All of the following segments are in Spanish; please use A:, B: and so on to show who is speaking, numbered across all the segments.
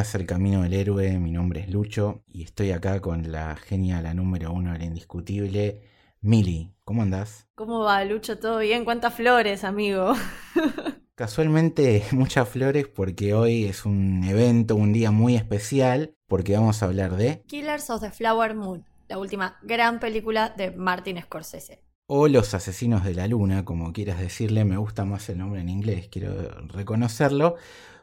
A: Bienvenidas al Camino del Héroe. Mi nombre es Lucho y estoy acá con la genia, la número uno, la indiscutible, Mili. ¿Cómo andás?
B: ¿Cómo va, Lucho? ¿Todo bien? ¿Cuántas flores, amigo?
A: Casualmente muchas flores porque hoy es un evento, un día muy especial porque vamos a hablar de...
B: Killers of the Flower Moon, la última gran película de Martin Scorsese.
A: O Los Asesinos de la Luna, como quieras decirle, me gusta más el nombre en inglés, quiero reconocerlo.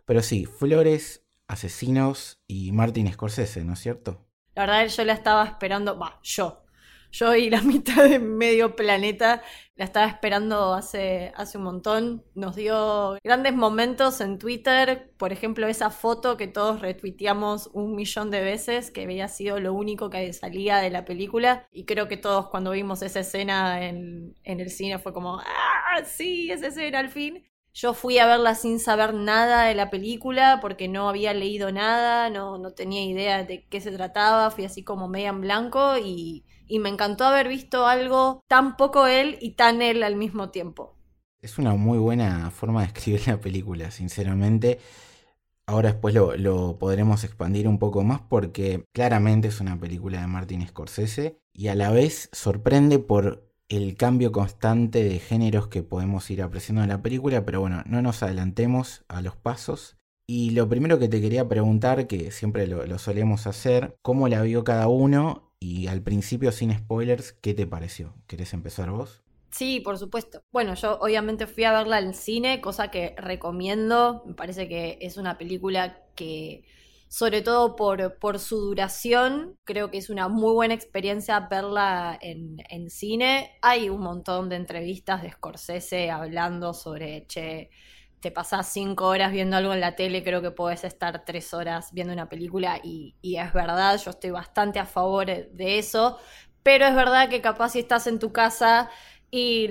A: Pero sí, Flores, Asesinos y Martin Scorsese, ¿no es cierto?
B: La verdad, yo la estaba esperando, va, yo. Yo y la mitad de medio planeta la estaba esperando hace, hace un montón. Nos dio grandes momentos en Twitter. Por ejemplo, esa foto que todos retuiteamos un millón de veces, que había sido lo único que salía de la película. Y creo que todos cuando vimos esa escena en, en el cine fue como, ¡ah! Sí, esa escena al fin. Yo fui a verla sin saber nada de la película porque no había leído nada, no, no tenía idea de qué se trataba, fui así como media en blanco y, y me encantó haber visto algo tan poco él y tan él al mismo tiempo.
A: Es una muy buena forma de escribir la película, sinceramente. Ahora después lo, lo, podremos expandir un poco más porque claramente es una película de Martin Scorsese y a la vez sorprende por el cambio constante de géneros que podemos ir apreciando en la película, pero bueno, no nos adelantemos a los pasos. Y lo primero que te quería preguntar, que siempre lo, solemos hacer, ¿cómo la vio cada uno? Y al principio, sin spoilers, ¿qué te pareció? ¿Querés empezar vos?
B: Sí, por supuesto. Bueno, yo obviamente fui a verla en cine, cosa que recomiendo. Me parece que es una película que sobre todo por, por su duración. Creo que es una muy buena experiencia verla en, en cine. Hay un montón de entrevistas de Scorsese hablando sobre, che, te pasás cinco horas viendo algo en la tele, creo que podés estar tres horas viendo una película y, y, es verdad, yo estoy bastante a favor de eso, pero es verdad que capaz si estás en tu casa y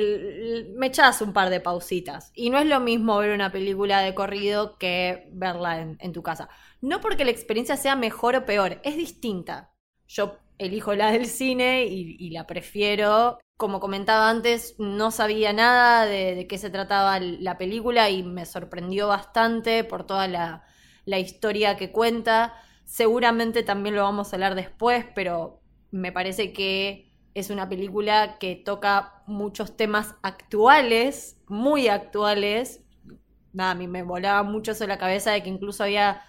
B: me echas un par de pausitas. Y no es lo mismo ver una película de corrido que verla en, tu casa. No porque la experiencia sea mejor o peor, es distinta. Yo elijo la del cine y, la prefiero. Como comentaba antes, no sabía nada de, qué se trataba la película y me sorprendió bastante por toda la, la historia que cuenta. Seguramente también lo vamos a hablar después, pero me parece que es una película que toca muchos temas actuales, muy actuales. Nada, a mí me volaba mucho eso la cabeza de que incluso había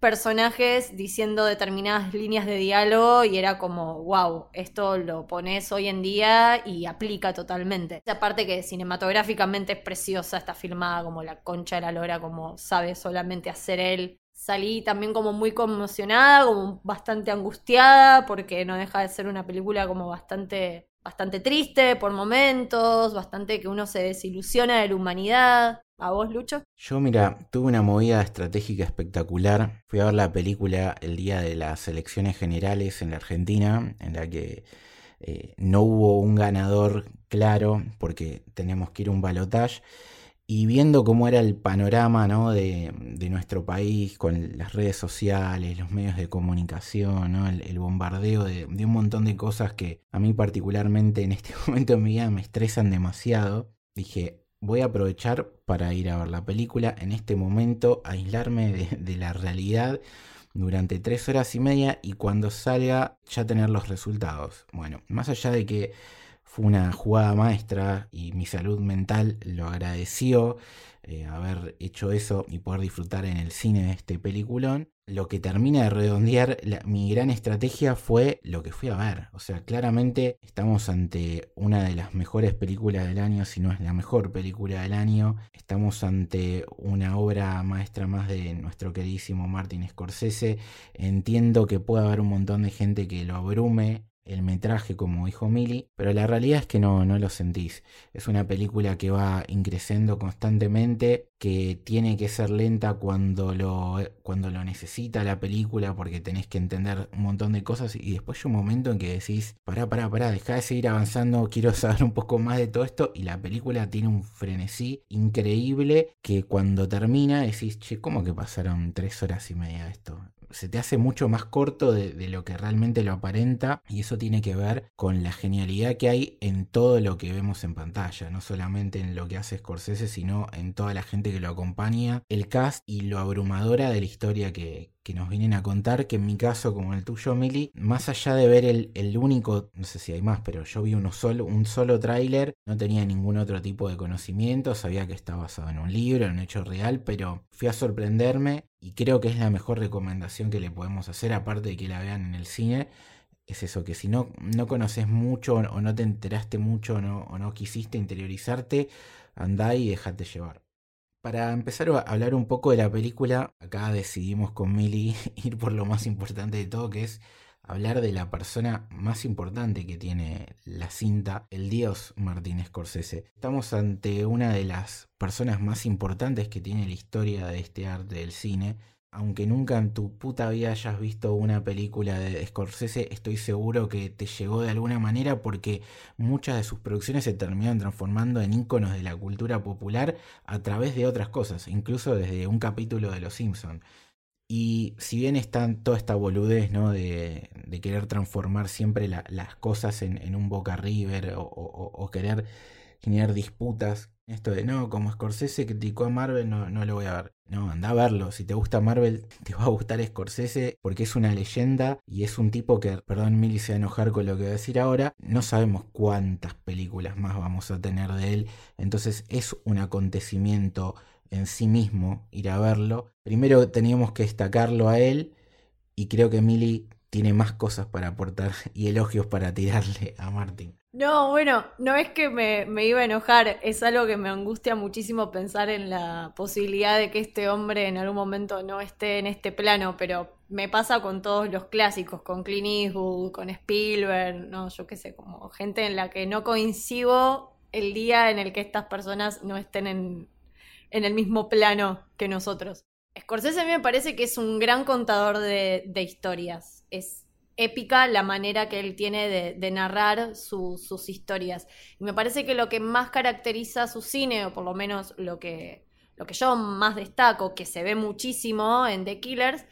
B: personajes diciendo determinadas líneas de diálogo y era como, wow, esto lo pones hoy en día y aplica totalmente. Aparte que cinematográficamente es preciosa, está filmada como la concha de la lora, como sabe solamente hacer él salí también como muy conmocionada, como bastante angustiada, porque no deja de ser una película como bastante, bastante triste por momentos, bastante que uno se desilusiona de la humanidad. ¿A vos, Lucho?
A: Yo, mira, tuve una movida estratégica espectacular. Fui a ver la película el día de las elecciones generales en la Argentina, en la que eh, no hubo un ganador claro, porque tenemos que ir a un balotaje y viendo cómo era el panorama ¿no? de, nuestro país con las redes sociales, los medios de comunicación, ¿no? el, bombardeo de, un montón de cosas que a mí particularmente en este momento de mi vida me estresan demasiado, dije, voy a aprovechar para ir a ver la película en este momento, aislarme de, de la realidad durante tres horas y media y cuando salga ya tener los resultados. Bueno, más allá de que fue una jugada maestra y mi salud mental lo agradeció eh, haber hecho eso y poder disfrutar en el cine de este peliculón. Lo que termina de redondear mi gran estrategia fue lo que fui a ver. O sea, claramente estamos ante una de las mejores películas del año, si no es la mejor película del año. Estamos ante una obra maestra más de nuestro queridísimo Martin Scorsese. Entiendo que puede haber un montón de gente que lo abrume el metraje, como dijo Millie, pero la realidad es que no, no lo sentís. Es una película que va increciendo constantemente, que tiene que ser lenta cuando lo, cuando lo necesita la película, porque tenés que entender un montón de cosas, y después hay un momento en que decís, pará, pará, pará, deja de seguir avanzando, quiero saber un poco más de todo esto, y la película tiene un frenesí increíble que cuando termina decís, che, ¿cómo que pasaron tres horas y media de esto? Se te hace mucho más corto de, lo que realmente lo aparenta y eso tiene que ver con la genialidad que hay en todo lo que vemos en pantalla, no solamente en lo que hace Scorsese, sino en toda la gente que lo acompaña, el cast y lo abrumadora de la historia que, nos vienen a contar, que en mi caso, como el tuyo, Mili, más allá de ver el, único, no sé si hay más, pero yo vi uno solo, un solo tráiler, no tenía ningún otro tipo de conocimiento, sabía que está basado en un libro, en un hecho real, pero fui a sorprenderme y creo que es la mejor recomendación que le podemos hacer, aparte de que la vean en el cine, es eso, que si no, no conoces mucho o no te enteraste mucho o no quisiste interiorizarte, andá y déjate llevar. Para empezar a hablar un poco de la película, acá decidimos con Millie ir por lo más importante de todo, que es hablar de la persona más importante que tiene la cinta, el dios Martín Scorsese. Estamos ante una de las personas más importantes que tiene la historia de este arte del cine. Aunque nunca en tu puta vida hayas visto una película de Scorsese, estoy seguro que te llegó de alguna manera porque muchas de sus producciones se terminaron transformando en íconos de la cultura popular a través de otras cosas, incluso desde un capítulo de Los Simpsons. Y si bien está toda esta boludez ¿no? de, querer transformar siempre las cosas en, un Boca River o, querer generar disputas, esto de no, como Scorsese criticó a Marvel, no, no lo voy a ver. No, anda a verlo. Si te gusta Marvel, te va a gustar Scorsese porque es una leyenda y es un tipo que, perdón, Milly se va a enojar con lo que voy a decir ahora. No sabemos cuántas películas más vamos a tener de él. Entonces es un acontecimiento en sí mismo ir a verlo. Primero teníamos que destacarlo a él y creo que Milly tiene más cosas para aportar y elogios para tirarle a Martin.
B: No, bueno, no es que me, me, iba a enojar, es algo que me angustia muchísimo pensar en la posibilidad de que este hombre en algún momento no esté en este plano, pero me pasa con todos los clásicos, con Clint Eastwood, con Spielberg, no, yo qué sé, como gente en la que no coincido el día en el que estas personas no estén en, en el mismo plano que nosotros. Scorsese a mí me parece que es un gran contador de, historias. Es épica la manera que él tiene de, narrar sus historias. Y me parece que lo que más caracteriza su cine, o por lo menos lo que, lo que yo más destaco, que se ve muchísimo en The Killers,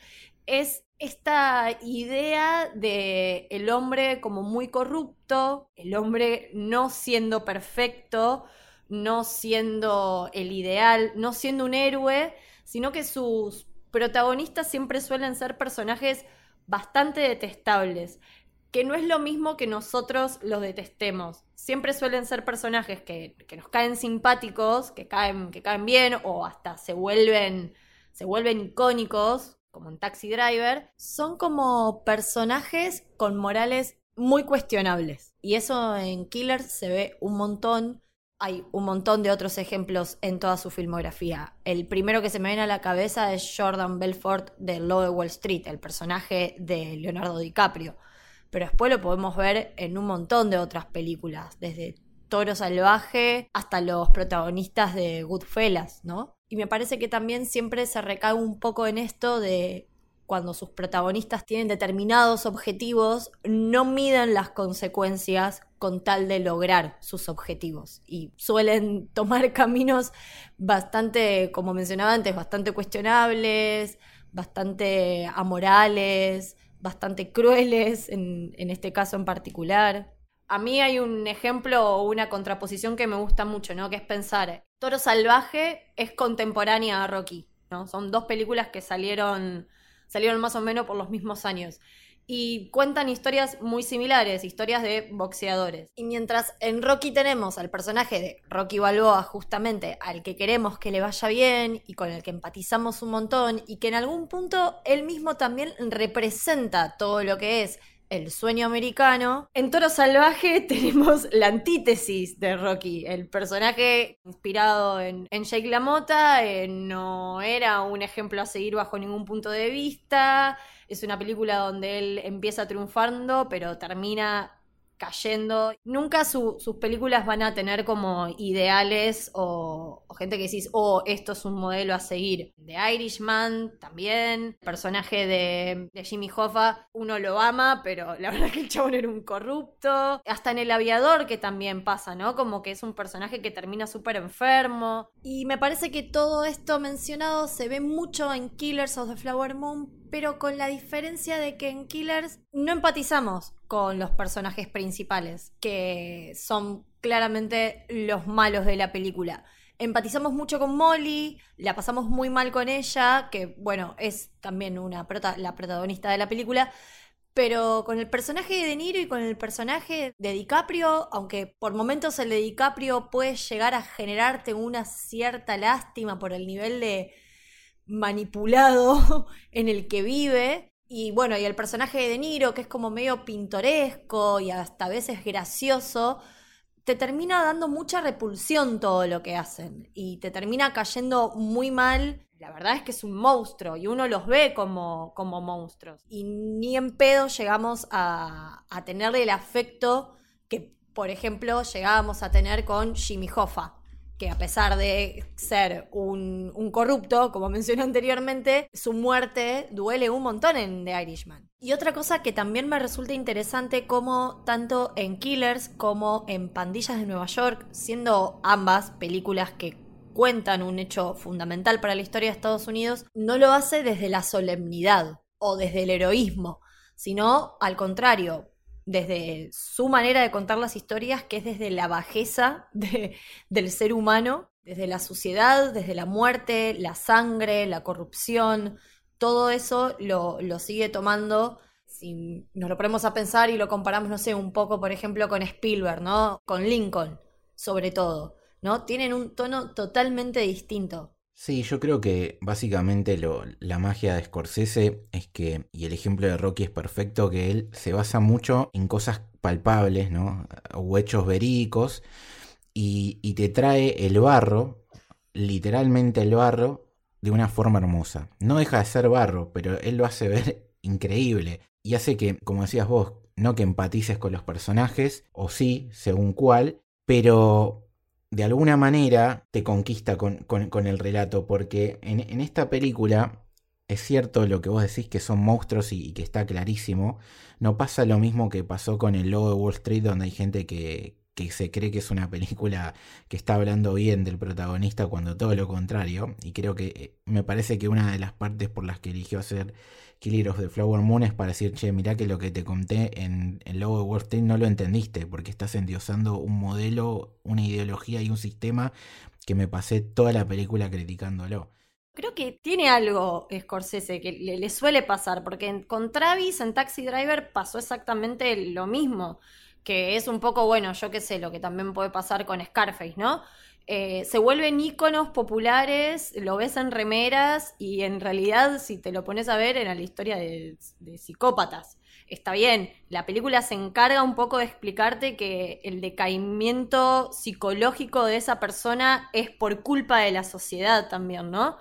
B: es esta idea de el hombre como muy corrupto, el hombre no siendo perfecto, no siendo el ideal, no siendo un héroe, sino que sus protagonistas siempre suelen ser personajes bastante detestables, que no es lo mismo que nosotros los detestemos. Siempre suelen ser personajes que, nos caen simpáticos, que caen, que caen bien o hasta se vuelven, se vuelven icónicos, como en Taxi Driver. Son como personajes con morales muy cuestionables. Y eso en Killers se ve un montón hay un montón de otros ejemplos en toda su filmografía. El primero que se me viene a la cabeza es Jordan Belfort de Low de Wall Street, el personaje de Leonardo DiCaprio. Pero después lo podemos ver en un montón de otras películas, desde Toro Salvaje hasta los protagonistas de Goodfellas, ¿no? Y me parece que también siempre se recae un poco en esto de cuando sus protagonistas tienen determinados objetivos, no miden las consecuencias con tal de lograr sus objetivos y suelen tomar caminos bastante, como mencionaba antes, bastante cuestionables, bastante amorales, bastante crueles en, este caso en particular. A mí hay un ejemplo o una contraposición que me gusta mucho, ¿no? Que es pensar, Toro Salvaje es contemporánea a Rocky, ¿no? Son dos películas que salieron salieron más o menos por los mismos años. Y cuentan historias muy similares, historias de boxeadores. Y mientras en Rocky tenemos al personaje de Rocky Balboa, justamente al que queremos que le vaya bien y con el que empatizamos un montón, y que en algún punto él mismo también representa todo lo que es El sueño americano. En Toro Salvaje tenemos la antítesis de Rocky. El personaje inspirado en, Jake LaMotta eh, no era un ejemplo a seguir bajo ningún punto de vista. Es una película donde él empieza triunfando, pero termina cayendo. Nunca sus películas van a tener como ideales o, gente que decís, oh, esto es un modelo a seguir. The Irishman también, personaje de, Jimmy Hoffa, uno lo ama, pero la verdad que el chabón era un corrupto. Hasta en El Aviador que también pasa, ¿no? Como que es un personaje que termina súper enfermo. Y me parece que todo esto mencionado se ve mucho en Killers of the Flower Moon, pero con la diferencia de que en Killers no empatizamos con los personajes principales, que son claramente los malos de la película. Empatizamos mucho con Molly, la pasamos muy mal con ella, que bueno, es también una la protagonista de la película, pero con el personaje de De Niro y con el personaje de DiCaprio, aunque por momentos el de DiCaprio puede llegar a generarte una cierta lástima por el nivel de manipulado en el que vive. Y bueno, y el personaje de De Niro, que es como medio pintoresco y hasta a veces gracioso, te termina dando mucha repulsión todo lo que hacen. Y te termina cayendo muy mal. La verdad es que es un monstruo y uno los ve como, como monstruos. Y ni en pedo llegamos a, a tenerle el afecto que, por ejemplo, llegábamos a tener con Jimmy Hoffa que a pesar de ser un, corrupto, como mencioné anteriormente, su muerte duele un montón en The Irishman. Y otra cosa que también me resulta interesante, como tanto en Killers como en Pandillas de Nueva York, siendo ambas películas que cuentan un hecho fundamental para la historia de Estados Unidos, no lo hace desde la solemnidad o desde el heroísmo, sino al contrario, desde su manera de contar las historias, que es desde la bajeza del ser humano, desde la suciedad, desde la muerte, la sangre, la corrupción, todo eso lo, sigue tomando. Si nos lo ponemos a pensar y lo comparamos, no sé, un poco, por ejemplo, con Spielberg, ¿no? Con Lincoln, sobre todo, ¿no? Tienen un tono totalmente distinto.
A: Sí, yo creo que básicamente lo, la magia de Scorsese es que, y el ejemplo de Rocky es perfecto, que él se basa mucho en cosas palpables, ¿no? O hechos verídicos, y, y te trae el barro, literalmente el barro, de una forma hermosa. No deja de ser barro, pero él lo hace ver increíble. Y hace que, como decías vos, no que empatices con los personajes, o sí, según cuál, pero de alguna manera te conquista con, el relato, porque en, esta película es cierto lo que vos decís que son monstruos y, que está clarísimo, no pasa lo mismo que pasó con el logo de Wall Street, donde hay gente que, que se cree que es una película que está hablando bien del protagonista cuando todo lo contrario, y creo que eh, me parece que una de las partes por las que eligió hacer Killer of the Flower Moon es para decir, che, mirá que lo que te conté en el logo de Wall Street no lo entendiste, porque estás endiosando un modelo, una ideología y un sistema que me pasé toda la película criticándolo.
B: Creo que tiene algo Scorsese que le, suele pasar, porque con Travis en Taxi Driver pasó exactamente lo mismo, que es un poco, bueno, yo qué sé, lo que también puede pasar con Scarface, ¿no? Eh, se vuelven íconos populares, lo ves en remeras y en realidad si te lo pones a ver era la historia de, psicópatas. Está bien, la película se encarga un poco de explicarte que el decaimiento psicológico de esa persona es por culpa de la sociedad también, ¿no?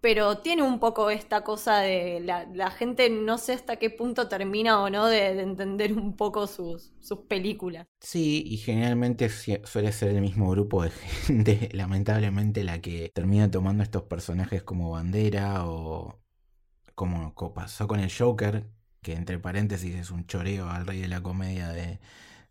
B: Pero tiene un poco esta cosa de la, gente no sé hasta qué punto termina o no de, entender un poco sus, sus, películas.
A: Sí, y generalmente suele ser el mismo grupo de gente, lamentablemente, la que termina tomando estos personajes como bandera o como pasó con el Joker, que entre paréntesis es un choreo al rey de la comedia de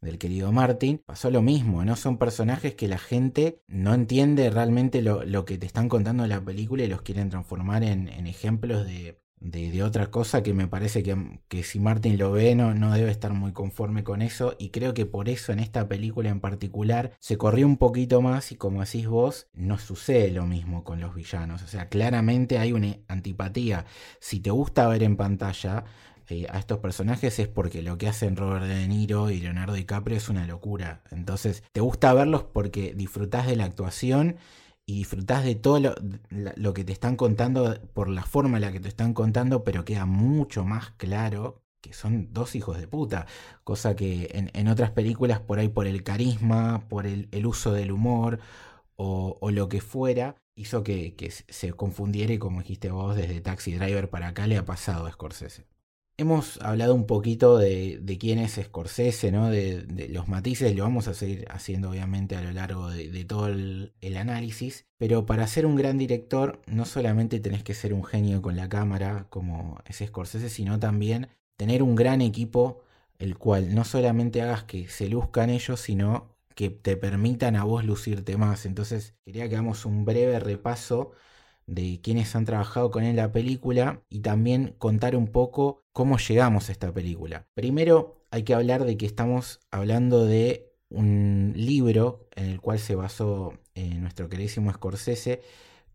A: del querido Martin, pasó lo mismo, ¿no? Son personajes que la gente no entiende realmente lo, que te están contando de la película y los quieren transformar en, ejemplos de, de, otra cosa que me parece que, que, si Martin lo ve no, no debe estar muy conforme con eso. Y creo que por eso en esta película en particular se corrió un poquito más y como decís vos no sucede lo mismo con los villanos. O sea claramente hay una antipatía. Si te gusta ver en pantalla eh, a estos personajes es porque lo que hacen Robert De Niro y Leonardo DiCaprio es una locura. Entonces, te gusta verlos porque disfrutás de la actuación y disfrutás de todo lo, lo, que te están contando por la forma en la que te están contando, pero queda mucho más claro que son dos hijos de puta, cosa que en, otras películas por ahí por el carisma, por el, uso del humor o, lo que fuera, hizo que, se confundiera y como dijiste vos, desde Taxi Driver para acá le ha pasado a Scorsese. Hemos hablado un poquito de, quién es Scorsese, ¿no? De, los matices, lo vamos a seguir haciendo obviamente a lo largo de, todo el, análisis, pero para ser un gran director no solamente tenés que ser un genio con la cámara como es Scorsese, sino también tener un gran equipo el cual no solamente hagas que se luzcan ellos, sino que te permitan a vos lucirte más. Entonces quería que hagamos un breve repaso de quienes han trabajado con él la película y también contar un poco cómo llegamos a esta película. Primero hay que hablar de que estamos hablando de un libro en el cual se basó eh, nuestro queridísimo Scorsese,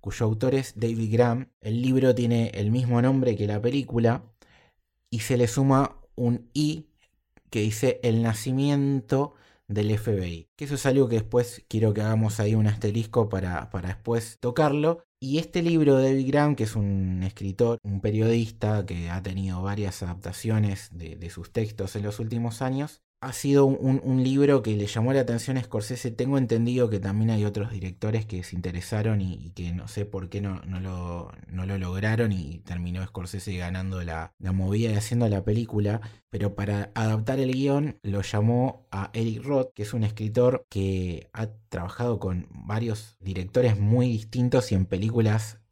A: cuyo autor es David Graham. El libro tiene el mismo nombre que la película, y se le suma un I que dice el nacimiento del FBI. Que eso es algo que después quiero que hagamos ahí un asterisco para, para después tocarlo. Y este libro de David Graham, que es un escritor, un periodista que ha tenido varias adaptaciones de sus textos en los últimos años, ha sido un, libro que le llamó la atención a Scorsese. Tengo entendido que también hay otros directores que se interesaron y, que no sé por qué no, lo, lograron y terminó Scorsese ganando la, la, movida y haciendo la película. Pero para adaptar el guion lo llamó a Eric Roth, que es un escritor que ha trabajado con varios directores muy distintos y en películas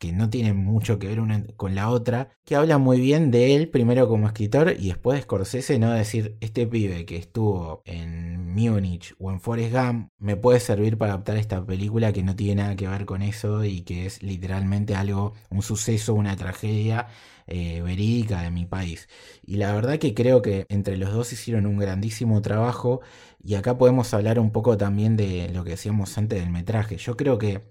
A: que no tienen mucho que ver una con la otra, que habla muy bien de él primero como escritor y después de Scorsese, no decir, este pibe que estuvo en Múnich o en Forrest Gump me puede servir para adaptar esta película que no tiene nada que ver con eso y que es literalmente algo, un suceso, una tragedia eh, verídica de mi país. Y la verdad que creo que entre los dos hicieron un grandísimo trabajo y acá podemos hablar un poco también de lo que decíamos antes del metraje. Yo creo que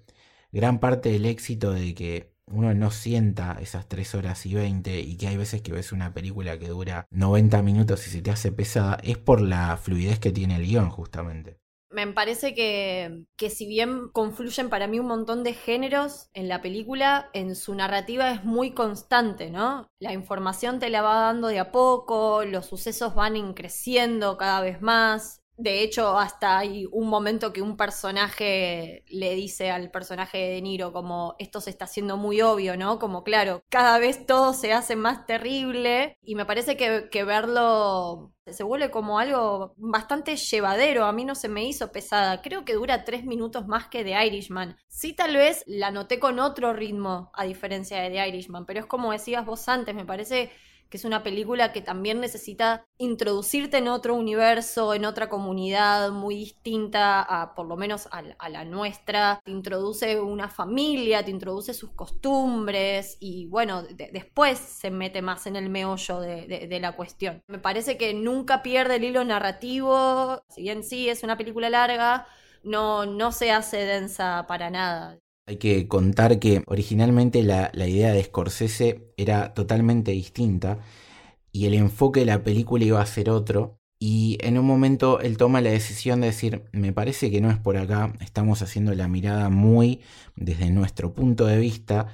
A: gran parte del éxito de que uno no sienta esas 3 horas y 20 y que hay veces que ves una película que dura 90 minutos y se te hace pesada, es por la fluidez que tiene el guion justamente.
B: Me parece que, que si bien confluyen para mí un montón de géneros en la película, en su narrativa es muy constante, ¿no? La información te la va dando de a poco, los sucesos van creciendo cada vez más, de hecho, hasta hay un momento que un personaje le dice al personaje de De Niro como esto se está haciendo muy obvio, ¿no? Como claro, cada vez todo se hace más terrible y me parece que, que verlo se vuelve como algo bastante llevadero. A mí no se me hizo pesada. Creo que dura tres minutos más que The Irishman. Sí, tal vez la noté con otro ritmo a diferencia de The Irishman, pero es como decías vos antes, me parece que es una película que también necesita introducirte en otro universo, en otra comunidad muy distinta a por lo menos a, la nuestra, te introduce una familia, te introduce sus costumbres y bueno, después se mete más en el meollo de, de la cuestión. Me parece que nunca pierde el hilo narrativo, si bien sí es una película larga, no, no se hace densa para nada.
A: Hay que contar que originalmente la, idea de Scorsese era totalmente distinta y el enfoque de la película iba a ser otro. Y en un momento él toma la decisión de decir, me parece que no es por acá, estamos haciendo la mirada muy desde nuestro punto de vista,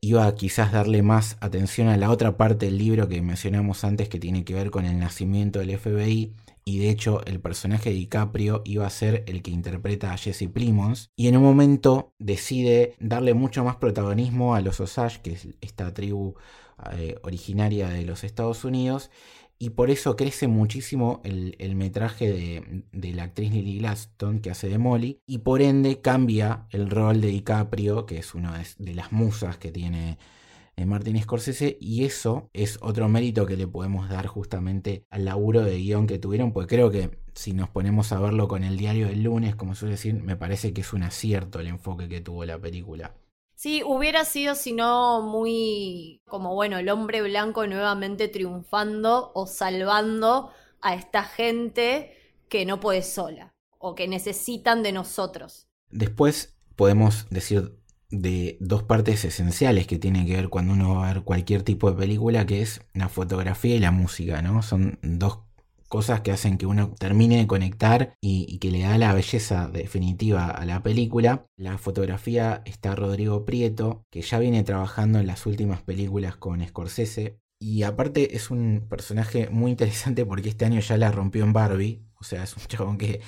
A: iba a quizás darle más atención a la otra parte del libro que mencionamos antes que tiene que ver con el nacimiento del FBI y de hecho el personaje de DiCaprio iba a ser el que interpreta a Jesse Plimons y en un momento decide darle mucho más protagonismo a los Osage, que es esta tribu eh, originaria de los Estados Unidos y por eso crece muchísimo el, metraje de, la actriz Lily Glaston que hace de Molly y por ende cambia el rol de DiCaprio que es una de las musas que tiene Martin Scorsese y eso es otro mérito que le podemos dar justamente al laburo de guion que tuvieron, pues creo que si nos ponemos a verlo con el diario del lunes, como suele decir, me parece que es un acierto el enfoque que tuvo la película.
B: Sí, hubiera sido si no muy como bueno, el hombre blanco nuevamente triunfando o salvando a esta gente que no puede sola o que necesitan de nosotros.
A: Después podemos decir de dos partes esenciales que tienen que ver cuando uno va a ver cualquier tipo de película, que es la fotografía y la música, ¿no? Son dos cosas que hacen que uno termine de conectar y, que le da la belleza definitiva a la película. La fotografía está Rodrigo Prieto, que ya viene trabajando en las últimas películas con Scorsese. Y aparte es un personaje muy interesante porque este año ya la rompió en Barbie. O sea, es un chabón que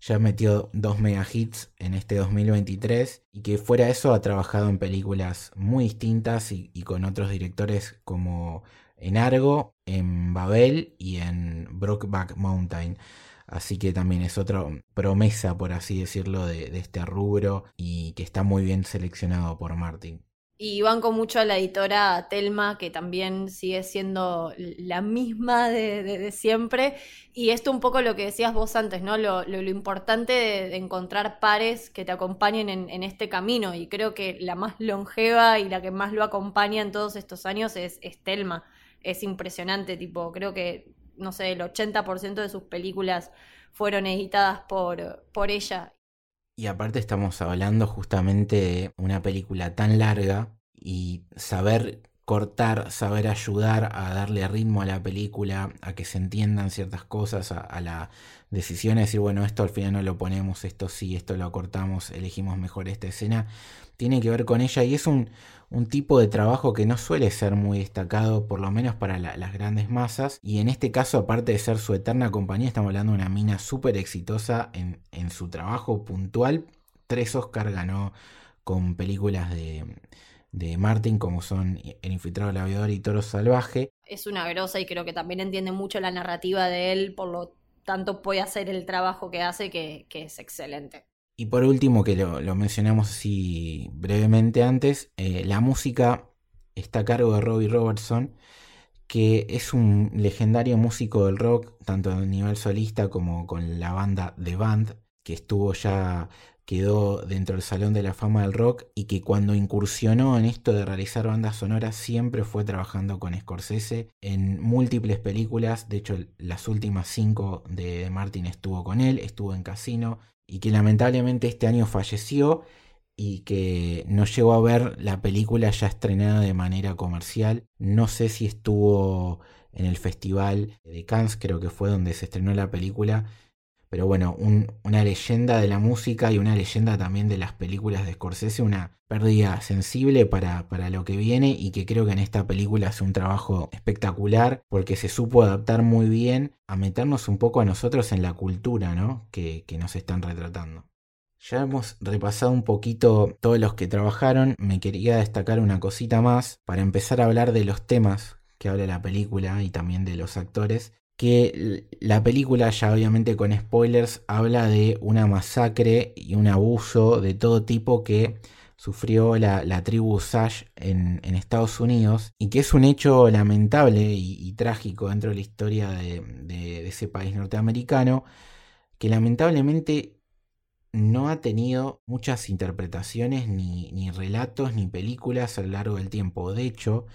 A: ya metió dos mega hits en este 2023 y que fuera eso ha trabajado en películas muy distintas y, con otros directores como en Argo, en Babel y en Brokeback Mountain. Así que también es otra promesa, por así decirlo, de, de este rubro y que está muy bien seleccionado por Martin.
B: Y banco mucho a la editora Telma, que también sigue siendo la misma de, siempre. Y esto un poco lo que decías vos antes, ¿no? Lo, lo, importante de, encontrar pares que te acompañen en, este camino. Y creo que la más longeva y la que más lo acompaña en todos estos años es, es Telma. Es impresionante, tipo, creo que, no sé, el 80% de sus películas fueron editadas por, por ella.
A: Y aparte estamos hablando justamente de una película tan larga y saber cortar, saber ayudar a darle ritmo a la película, a que se entiendan ciertas cosas, a, la decisión de decir, bueno, esto al final no lo ponemos, esto sí, esto lo cortamos, elegimos mejor esta escena, tiene que ver con ella y es un, tipo de trabajo que no suele ser muy destacado, por lo menos para las grandes masas. Y en este caso, aparte de ser su eterna compañía, estamos hablando de una mina súper exitosa en, en, su trabajo puntual. Tres Oscar ganó con películas de, de Martin, como son El infiltrado, el aviador y Toro Salvaje.
B: Es una grosa y creo que también entiende mucho la narrativa de él, por lo tanto puede hacer el trabajo que hace, que, que es excelente.
A: Y por último, que lo, mencionamos así brevemente antes, eh, la música está a cargo de Robbie Robertson, que es un legendario músico del rock, tanto a nivel solista como con la banda The Band, que estuvo ya, quedó dentro del Salón de la Fama del Rock y que cuando incursionó en esto de realizar bandas sonoras siempre fue trabajando con Scorsese en múltiples películas, de hecho las últimas cinco de Martin estuvo con él, estuvo en Casino, y que lamentablemente este año falleció y que no llegó a ver la película ya estrenada de manera comercial. No sé si estuvo en el festival de Cannes, creo que fue donde se estrenó la película, pero bueno, una leyenda de la música y una leyenda también de las películas de Scorsese, una pérdida sensible para, para, lo que viene y que creo que en esta película hace un trabajo espectacular porque se supo adaptar muy bien a meternos un poco a nosotros en la cultura ¿no? que, que nos están retratando. Ya hemos repasado un poquito todos los que trabajaron, me quería destacar una cosita más para empezar a hablar de los temas que habla la película y también de los actores que la película, ya obviamente con spoilers, habla de una masacre y un abuso de todo tipo que sufrió la, tribu Sash en, Estados Unidos y que es un hecho lamentable y, trágico dentro de la historia de, ese país norteamericano que lamentablemente no ha tenido muchas interpretaciones ni, ni relatos ni películas a lo largo del tiempo. De hecho,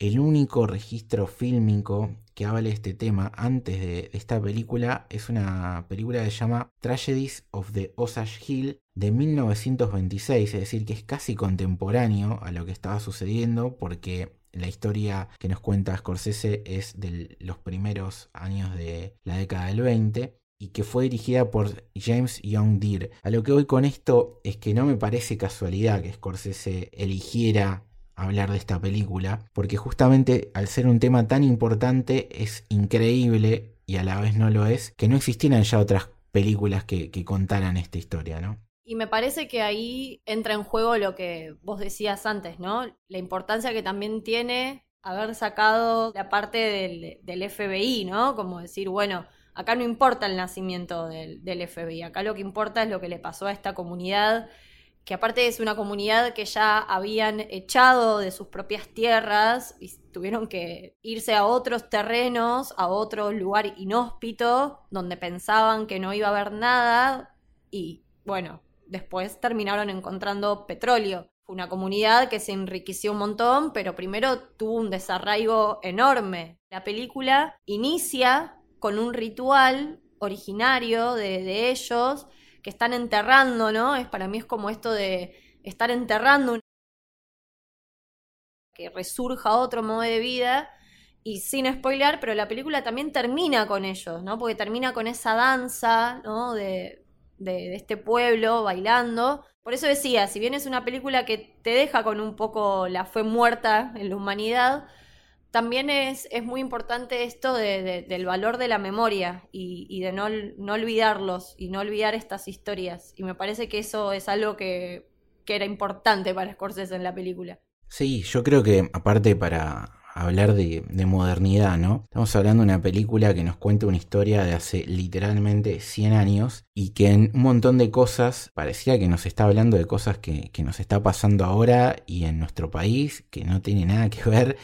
A: el único registro fílmico que habla de este tema antes de, esta película es una película que se llama Tragedies of the Osage Hill de 1926, es decir, que es casi contemporáneo a lo que estaba sucediendo porque la historia que nos cuenta Scorsese es de los primeros años de la década del 20 y que fue dirigida por James Young Deere. A lo que voy con esto es que no me parece casualidad que Scorsese eligiera hablar de esta película, porque justamente al ser un tema tan importante es increíble y a la vez no lo es, que no existieran ya otras películas que, contaran esta historia, ¿no?
B: Y me parece que ahí entra en juego lo que vos decías antes, ¿no? La importancia que también tiene haber sacado la parte del, del FBI, ¿no? Como decir, bueno, acá no importa el nacimiento del, del FBI, acá lo que importa es lo que le pasó a esta comunidad que aparte es una comunidad que ya habían echado de sus propias tierras y tuvieron que irse a otros terrenos, a otro lugar inhóspito, donde pensaban que no iba a haber nada y bueno, después terminaron encontrando petróleo. Fue una comunidad que se enriqueció un montón, pero primero tuvo un desarraigo enorme. La película inicia con un ritual originario de, de ellos que están enterrando, ¿no? Es para mí es como esto de estar enterrando que resurja otro modo de vida y sin spoiler, pero la película también termina con ellos, ¿no? Porque termina con esa danza, ¿no? De, de, este pueblo bailando. Por eso decía, si bien es una película que te deja con un poco la fe muerta en la humanidad, también es, es muy importante esto del valor de la memoria y, de no, no, olvidarlos y no olvidar estas historias. Y me parece que eso es algo que, que era importante para Scorsese en la película.
A: Sí, yo creo que aparte para hablar de, modernidad, ¿no? Estamos hablando de una película que nos cuenta una historia de hace literalmente 100 años y que en un montón de cosas parecía que nos está hablando de cosas que, nos está pasando ahora y en nuestro país, que no tiene nada que ver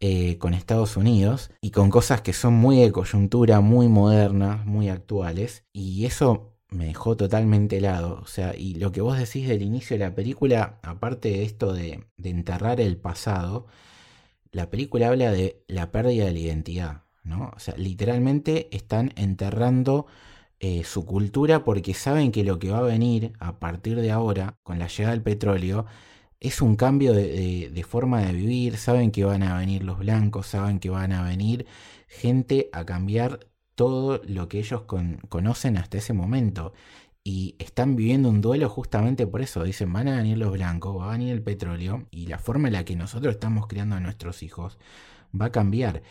A: eh, con Estados Unidos y con cosas que son muy de coyuntura, muy modernas, muy actuales. Y eso me dejó totalmente helado. O sea, y lo que vos decís del inicio de la película, aparte de esto de, enterrar el pasado, la película habla de la pérdida de la identidad, ¿no? O sea, literalmente están enterrando eh, su cultura porque saben que lo que va a venir a partir de ahora, con la llegada del petróleo, es un cambio de, forma de vivir, saben que van a venir los blancos, saben que van a venir gente a cambiar todo lo que ellos conocen hasta ese momento y están viviendo un duelo justamente por eso. Dicen, van a venir los blancos, va a venir el petróleo y la forma en la que nosotros estamos criando a nuestros hijos va a cambiar.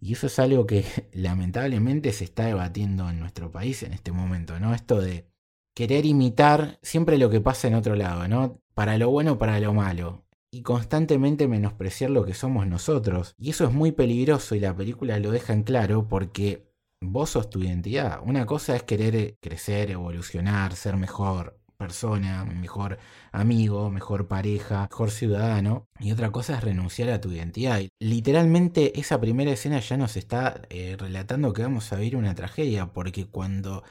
A: Y eso es algo que lamentablemente se está debatiendo en nuestro país en este momento, ¿no? Esto de querer imitar siempre lo que pasa en otro lado, ¿no? Para lo bueno, para lo malo. Y constantemente menospreciar lo que somos nosotros. Y eso es muy peligroso y la película lo deja en claro porque vos sos tu identidad. Una cosa es querer crecer, evolucionar, ser mejor persona, mejor amigo, mejor pareja, mejor ciudadano. Y otra cosa es renunciar a tu identidad. literalmente esa primera escena ya nos está eh, relatando que vamos a vivir una tragedia, porque cuando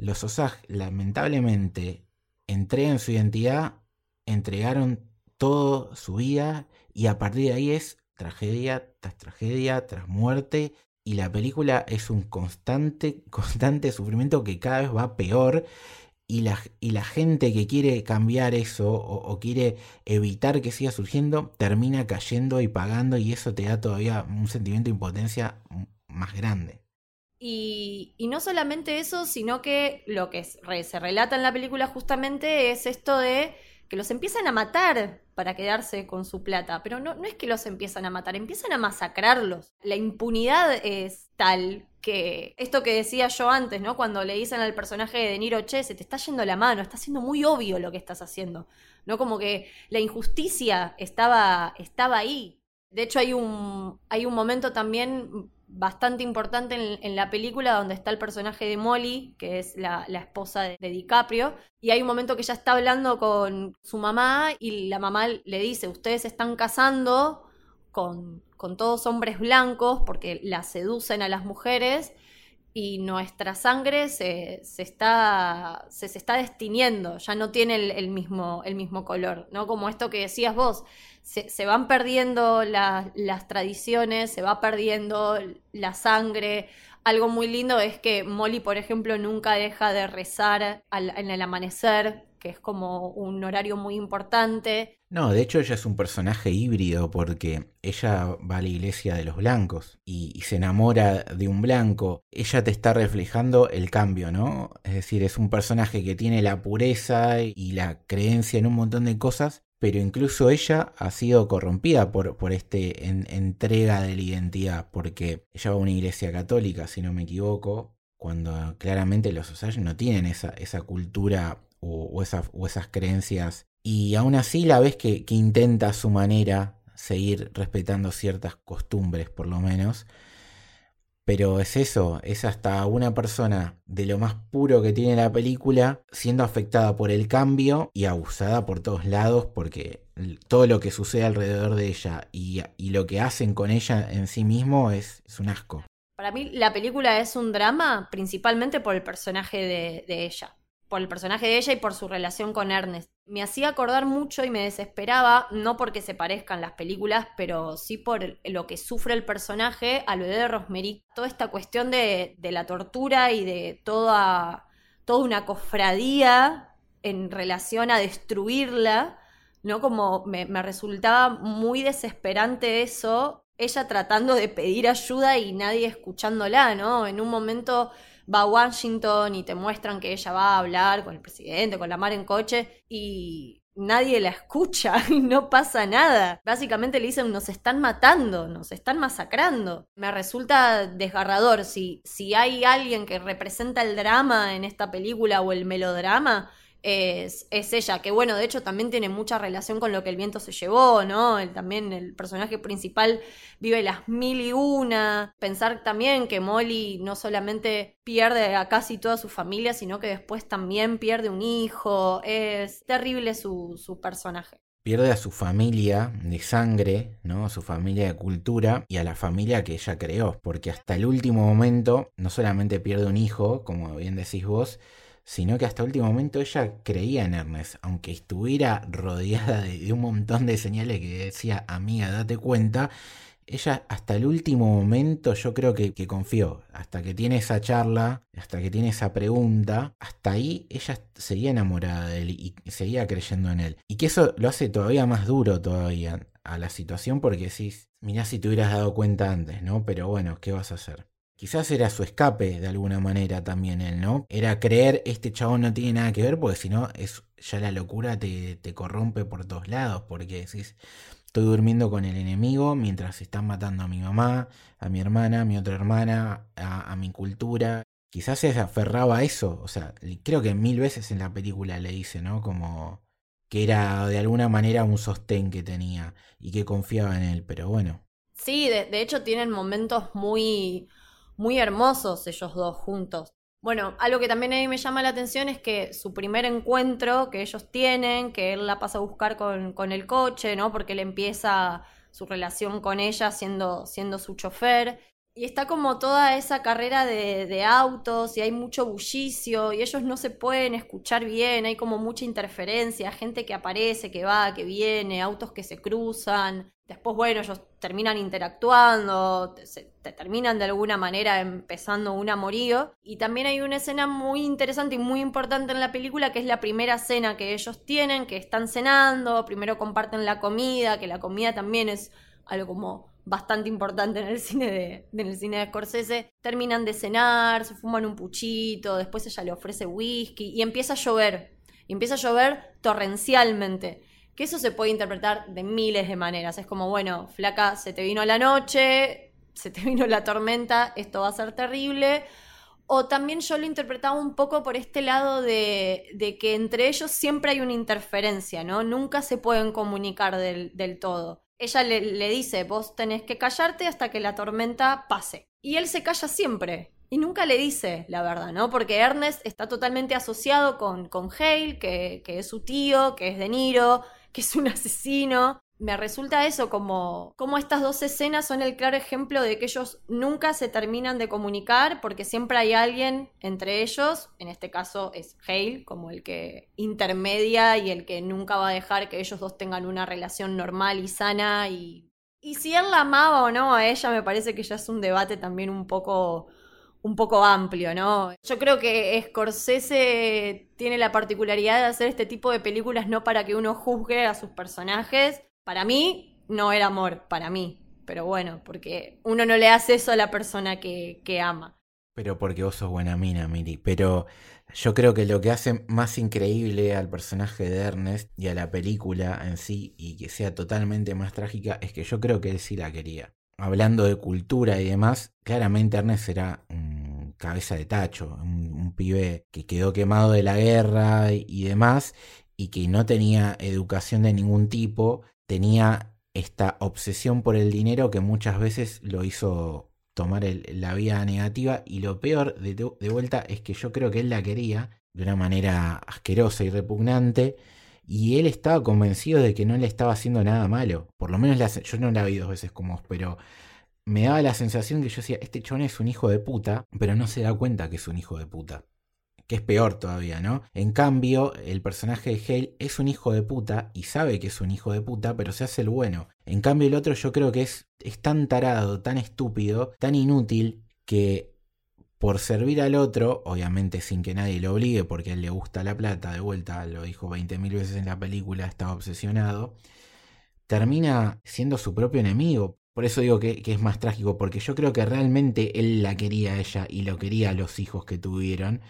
A: los Osage lamentablemente entregan su identidad, entregaron todo su vida y a partir de ahí es tragedia tras tragedia, tras muerte y la película es un constante, constante sufrimiento que cada vez va peor y la, y la gente que quiere cambiar eso o, quiere evitar que siga surgiendo termina cayendo y pagando y eso te da todavía un sentimiento de impotencia más grande.
B: Y, no solamente eso, sino que lo que se relata en la película justamente es esto de que los empiezan a matar para quedarse con su plata. Pero no, no es que los empiezan a matar, empiezan a masacrarlos. La impunidad es tal que esto que decía yo antes, ¿no? Cuando le dicen al personaje de Niro, che, se te está yendo la mano, está siendo muy obvio lo que estás haciendo. ¿No? Como que la injusticia estaba, estaba ahí. De hecho, hay un, hay un momento también bastante importante en, la película donde está el personaje de Molly, que es la, esposa de, DiCaprio, y hay un momento que ella está hablando con su mamá y la mamá le dice, ustedes están casando con, con todos hombres blancos porque la seducen a las mujeres y nuestra sangre se, se está, se, se, está destiniendo, ya no tiene el, mismo, el mismo color, ¿no? Como esto que decías vos, se, van perdiendo las tradiciones, se va perdiendo la sangre. Algo muy lindo es que Molly, por ejemplo, nunca deja de rezar en el amanecer, que es como un horario muy importante.
A: No, de hecho ella es un personaje híbrido porque ella va a la iglesia de los blancos y, y, se enamora de un blanco. Ella te está reflejando el cambio, ¿no? Es decir, es un personaje que tiene la pureza y la creencia en un montón de cosas, pero incluso ella ha sido corrompida por, por este entrega de la identidad, porque ella va a una iglesia católica, si no me equivoco, cuando claramente los Osage no tienen esa, esa cultura o, o, esas creencias, y aún así la ves que, que intenta a su manera seguir respetando ciertas costumbres, por lo menos, pero es eso, es hasta una persona de lo más puro que tiene la película siendo afectada por el cambio y abusada por todos lados porque todo lo que sucede alrededor de ella y, lo que hacen con ella en sí mismo es, un asco.
B: Para mí la película es un drama principalmente por el personaje de ella por el personaje de ella y por su relación con Ernest. Me hacía acordar mucho y me desesperaba, no porque se parezcan las películas, pero sí por lo que sufre el personaje al bebé de Rosemary. Toda esta cuestión de, la tortura y de toda, toda una cofradía en relación a destruirla, ¿no? Como me, me resultaba muy desesperante eso, ella tratando de pedir ayuda y nadie escuchándola, ¿no? En un momento va a Washington y te muestran que ella va a hablar con el presidente, con la mar en coche, y nadie la escucha y no pasa nada. Básicamente le dicen, nos están matando, nos están masacrando. Me resulta desgarrador. Si, si hay alguien que representa el drama en esta película o el melodrama, es, ella, que bueno, de hecho también tiene mucha relación con lo que el viento se llevó, ¿no? también el personaje principal vive las mil y una. Pensar también que Molly no solamente pierde a casi toda su familia, sino que después también pierde un hijo. Es terrible su, su personaje
A: pierde a su familia de sangre, ¿no? A su familia de cultura y a la familia que ella creó, porque hasta el último momento no solamente pierde un hijo, como bien decís vos, sino que hasta último momento ella creía en Ernest, aunque estuviera rodeada de, un montón de señales que decía, amiga, date cuenta, ella hasta el último momento yo creo que, que, confió, hasta que tiene esa charla, hasta que tiene esa pregunta, hasta ahí ella seguía enamorada de él y seguía creyendo en él. Y que eso lo hace todavía más duro todavía a la situación porque decís, mirá si te hubieras dado cuenta antes, ¿no? Pero bueno, ¿qué vas a hacer? Quizás era su escape de alguna manera también él, ¿no? Era creer este chabón no tiene nada que ver porque si no es ya la locura te, te corrompe por todos lados porque decís estoy durmiendo con el enemigo mientras están matando a mi mamá, a mi hermana, a mi otra hermana, a, mi cultura. Quizás se aferraba a eso, o sea, creo que mil veces en la película le dice, ¿no? Como que era de alguna manera un sostén que tenía y que confiaba en él, pero bueno.
B: Sí, de, de hecho tienen momentos muy muy hermosos ellos dos juntos. Bueno, algo que también a mí me llama la atención es que su primer encuentro que ellos tienen, que él la pasa a buscar con, con el coche, ¿no? Porque él empieza su relación con ella siendo, siendo su chofer. Y está como toda esa carrera de, de, autos y hay mucho bullicio y ellos no se pueden escuchar bien, hay como mucha interferencia, gente que aparece, que va, que viene, autos que se cruzan. Después, bueno, ellos terminan interactuando, se, terminan de alguna manera empezando un amorío. Y también hay una escena muy interesante y muy importante en la película, que es la primera cena que ellos tienen, que están cenando, primero comparten la comida, que la comida también es algo como bastante importante en el cine de, en el cine de Scorsese. Terminan de cenar, se fuman un puchito, después ella le ofrece whisky y empieza a llover. Empieza a llover torrencialmente que eso se puede interpretar de miles de maneras. Es como, bueno, flaca, se te vino la noche, se te vino la tormenta, esto va a ser terrible. O también yo lo interpretaba un poco por este lado de, de que entre ellos siempre hay una interferencia, ¿no? Nunca se pueden comunicar del, del todo. Ella le, le, dice, vos tenés que callarte hasta que la tormenta pase. Y él se calla siempre. Y nunca le dice la verdad, ¿no? Porque Ernest está totalmente asociado con, con Hale, que, que es su tío, que es De Niro, que es un asesino. Me resulta eso como, como estas dos escenas son el claro ejemplo de que ellos nunca se terminan de comunicar porque siempre hay alguien entre ellos, en este caso es Hale, como el que intermedia y el que nunca va a dejar que ellos dos tengan una relación normal y sana y, y si él la amaba o no a ella me parece que ya es un debate también un poco un poco amplio, ¿no? Yo creo que Scorsese tiene la particularidad de hacer este tipo de películas no para que uno juzgue a sus personajes. Para mí, no era amor, para mí. Pero bueno, porque uno no le hace eso a la persona que, que ama.
A: Pero porque vos sos buena mina, Miri. Pero yo creo que lo que hace más increíble al personaje de Ernest y a la película en sí, y que sea totalmente más trágica, es que yo creo que él sí la quería hablando de cultura y demás, claramente Ernest era un cabeza de tacho, un, pibe que quedó quemado de la guerra y, demás, y que no tenía educación de ningún tipo, tenía esta obsesión por el dinero que muchas veces lo hizo tomar la vía negativa y lo peor de, de vuelta es que yo creo que él la quería de una manera asquerosa y repugnante y él estaba convencido de que no le estaba haciendo nada malo. Por lo menos yo no la vi dos veces como vos, pero me daba la sensación que yo decía, este chon es un hijo de puta, pero no se da cuenta que es un hijo de puta. Que es peor todavía, ¿no? En cambio, el personaje de Hale es un hijo de puta y sabe que es un hijo de puta, pero se hace el bueno. En cambio, el otro yo creo que es, es tan tarado, tan estúpido, tan inútil, que por servir al otro, obviamente sin que nadie lo obligue, porque a él le gusta la plata, de vuelta, lo dijo 20.000 veces en la película, estaba obsesionado, termina siendo su propio enemigo. Por eso digo que, es más trágico, porque yo creo que realmente él la quería a ella y lo quería a los hijos que tuvieron,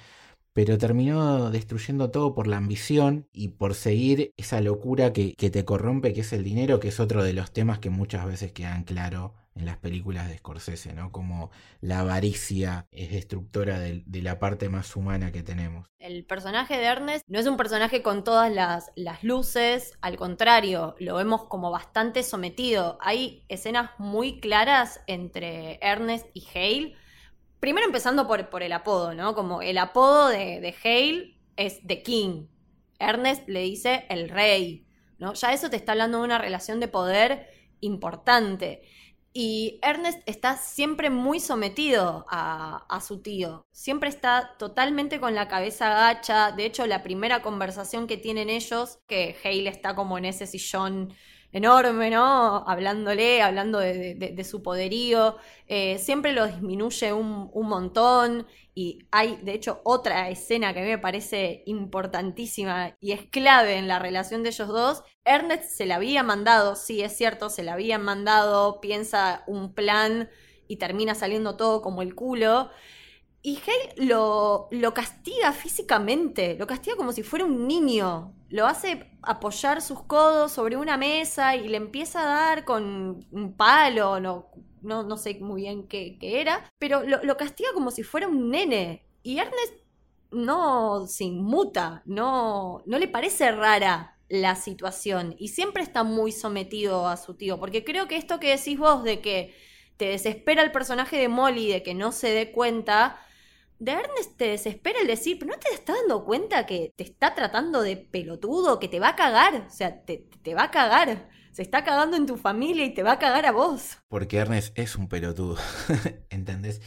A: pero terminó destruyendo todo por la ambición y por seguir esa locura que, que te corrompe, que es el dinero, que es otro de los temas que muchas veces quedan claro en las películas de Scorsese, ¿no? Como la avaricia es destructora de, la parte más humana que tenemos.
B: El personaje de Ernest no es un personaje con todas las, luces, al contrario, lo vemos como bastante sometido. Hay escenas muy claras entre Ernest y Hale. Primero empezando por, el apodo, ¿no? Como el apodo de, de Hale es The King. Ernest le dice el rey, ¿no? Ya eso te está hablando de una relación de poder importante. Y Ernest está siempre muy sometido a, su tío. Siempre está totalmente con la cabeza gacha. De hecho, la primera conversación que tienen ellos, que Hale está como en ese sillón enorme, ¿no? Hablándole, hablando de, su poderío, eh, siempre lo disminuye un, un, montón y hay, de hecho, otra escena que a mí me parece importantísima y es clave en la relación de ellos dos. Ernest se la había mandado, sí, es cierto, se la habían mandado, piensa un plan y termina saliendo todo como el culo. Y Hale lo, lo castiga físicamente, lo castiga como si fuera un niño. Lo hace apoyar sus codos sobre una mesa y le empieza a dar con un palo, no, no, sé muy bien qué, era, pero lo, lo, castiga como si fuera un nene. Y Ernest no se inmuta, no, no le parece rara la situación y siempre está muy sometido a su tío, porque creo que esto que decís vos de que te desespera el personaje de Molly de que no se dé cuenta, de Ernest te desespera el decir, pero no te estás dando cuenta que te está tratando de pelotudo, que te va a cagar, o sea, te, te va a cagar. Se está cagando en tu familia y te va a cagar a vos.
A: Porque Ernest es un pelotudo, ¿entendés?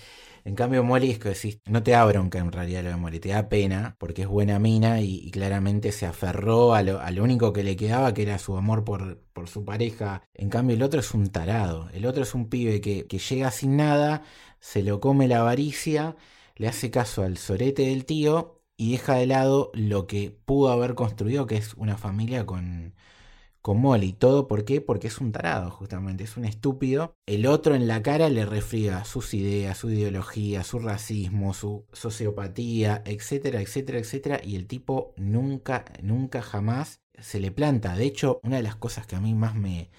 A: En cambio, Molly es que decís, no te da bronca en realidad lo de Molly, te da pena porque es buena mina y, claramente se aferró a lo, único que le quedaba, que era su amor por, por, su pareja. En cambio, el otro es un tarado, el otro es un pibe que, que llega sin nada, se lo come la avaricia le hace caso al sorete del tío y deja de lado lo que pudo haber construido, que es una familia con, con Molly. ¿Todo por qué? Porque es un tarado, justamente, es un estúpido. El otro en la cara le refriega sus ideas, su ideología, su racismo, su sociopatía, etcétera, etcétera, etcétera. Y el tipo nunca, nunca jamás se le planta. De hecho, una de las cosas que a mí más me,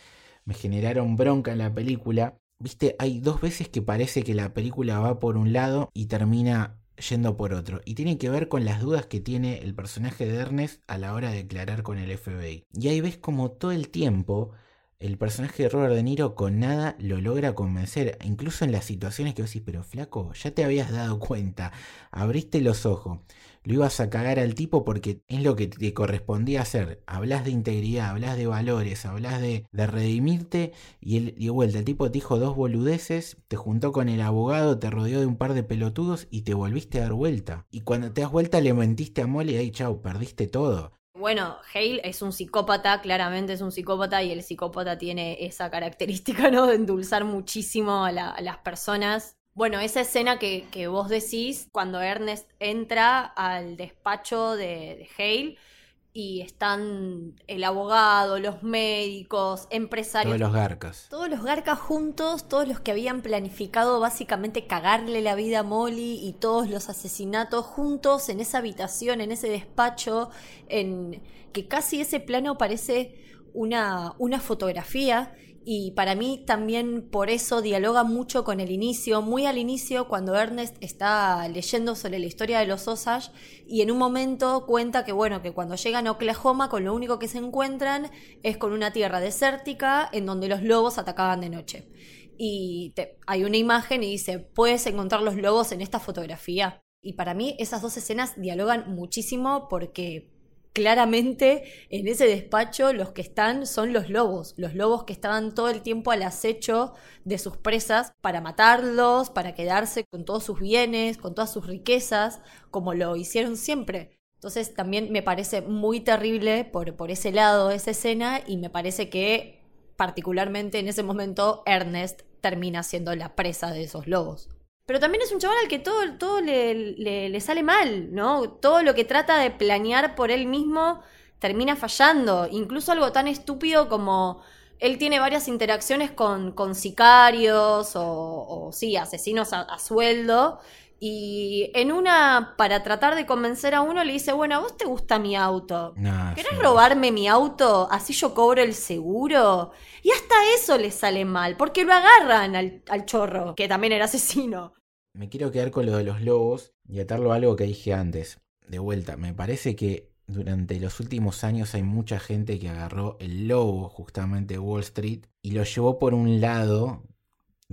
A: me generaron bronca en la película Viste, hay dos veces que parece que la película va por un lado y termina yendo por otro. Y tiene que ver con las dudas que tiene el personaje de Ernest a la hora de declarar con el FBI. Y ahí ves como todo el tiempo el personaje de Robert De Niro con nada lo logra convencer. Incluso en las situaciones que vos decís, pero flaco, ya te habías dado cuenta, abriste los ojos lo ibas a cagar al tipo porque es lo que te correspondía hacer. Hablas de integridad, hablas de valores, hablas de, redimirte y, el, y vuelta, el tipo te dijo dos boludeces, te juntó con el abogado, te rodeó de un par de pelotudos y te volviste a dar vuelta. Y cuando te das vuelta le mentiste a Molly y ahí, chau, perdiste todo.
B: Bueno, Hale es un psicópata, claramente es un psicópata y el psicópata tiene esa característica, ¿no? De endulzar muchísimo a las personas. Bueno, esa escena que, vos decís, cuando Ernest entra al despacho de, Hale y están el abogado, los médicos, empresarios.
A: Todos los garcas.
B: Todos los garcas juntos, todos los que habían planificado básicamente cagarle la vida a Molly y todos los asesinatos juntos en esa habitación, en ese despacho, en que casi ese plano parece una, una fotografía y para mí también por eso dialoga mucho con el inicio, muy al inicio cuando Ernest está leyendo sobre la historia de los Osage y en un momento cuenta que bueno, que cuando llegan a Oklahoma con lo único que se encuentran es con una tierra desértica en donde los lobos atacaban de noche. Y hay una imagen y dice, puedes encontrar los lobos en esta fotografía. Y para mí esas dos escenas dialogan muchísimo porque claramente en ese despacho los que están son los lobos, los lobos que estaban todo el tiempo al acecho de sus presas para matarlos, para quedarse con todos sus bienes, con todas sus riquezas, como lo hicieron siempre. Entonces también me parece muy terrible por, por ese lado esa escena y me parece que particularmente en ese momento Ernest termina siendo la presa de esos lobos. Pero también es un chaval al que todo, todo le, le, sale mal, ¿no? Todo lo que trata de planear por él mismo termina fallando. Incluso algo tan estúpido como él tiene varias interacciones con, con sicarios o, sí, asesinos a, sueldo. Y en una, para tratar de convencer a uno, le dice, bueno, ¿a vos te gusta mi auto?
A: No,
B: ¿Querés
A: sí.
B: robarme mi auto? Así yo cobro el seguro. Y hasta eso le sale mal, porque lo agarran al, al chorro, que también era asesino.
A: Me quiero quedar con lo de los lobos y atarlo a algo que dije antes. De vuelta, me parece que durante los últimos años hay mucha gente que agarró el lobo justamente Wall Street y lo llevó por un lado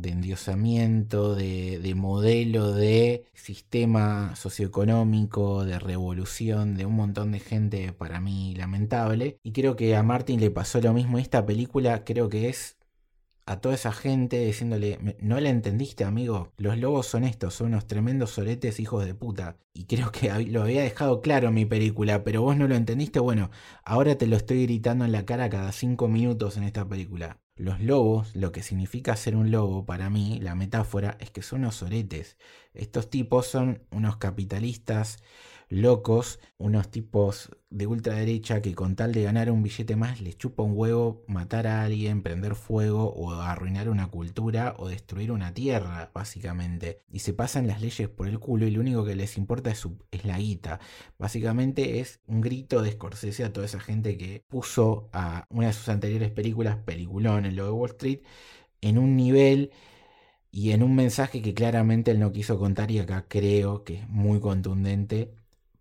A: de endiosamiento, de, de modelo de sistema socioeconómico, de revolución, de un montón de gente para mí lamentable. Y creo que a Martin le pasó lo mismo. Esta película creo que es a toda esa gente diciéndole, "Me- no la entendiste amigo, los lobos son estos, son unos tremendos soletes hijos de puta. Y creo que lo había dejado claro en mi película, pero vos no lo entendiste, bueno, ahora te lo estoy gritando en la cara cada cinco minutos en esta película. Los lobos, lo que significa ser un lobo para mí, la metáfora, es que son unos soletes. Estos tipos son unos capitalistas locos, unos tipos de ultraderecha que con tal de ganar un billete más les chupa un huevo matar a alguien, prender fuego o arruinar una cultura o destruir una tierra, básicamente. Y se pasan las leyes por el culo y lo único que les importa es, su- la guita. Básicamente es un grito de Scorsese a toda esa gente que puso a una de sus anteriores películas, peliculón, en lo de Wall Street, en un nivel y en un mensaje que claramente él no quiso contar y acá creo que es muy contundente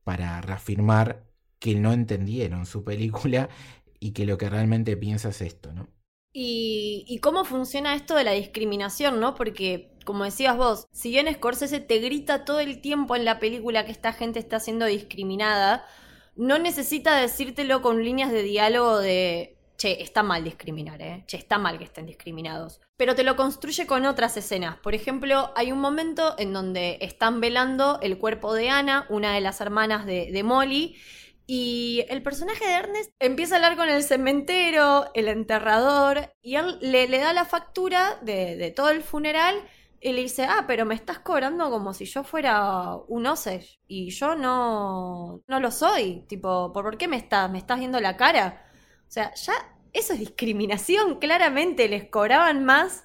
A: para reafirmar que no entendieron su película y que lo que realmente piensa es esto, ¿no?
B: Y, y cómo funciona esto de la discriminación, ¿no? Porque, como decías vos, si bien Scorsese te grita todo el tiempo en la película que esta gente está siendo discriminada, no necesita decírtelo con líneas de diálogo de, che, está mal discriminar, ¿eh? Che, está mal que estén discriminados. Pero te lo construye con otras escenas. Por ejemplo, hay un momento en donde están velando el cuerpo de Ana, una de las hermanas de, Molly, y el personaje de Ernest empieza a hablar con el cementero, el enterrador, y él le, da la factura de, todo el funeral y le dice, ah, pero me estás cobrando como si yo fuera un Osage y yo no, no lo soy. Tipo, ¿por, por qué me estás, me estás viendo la cara? O sea, ya eso es discriminación, claramente les cobraban más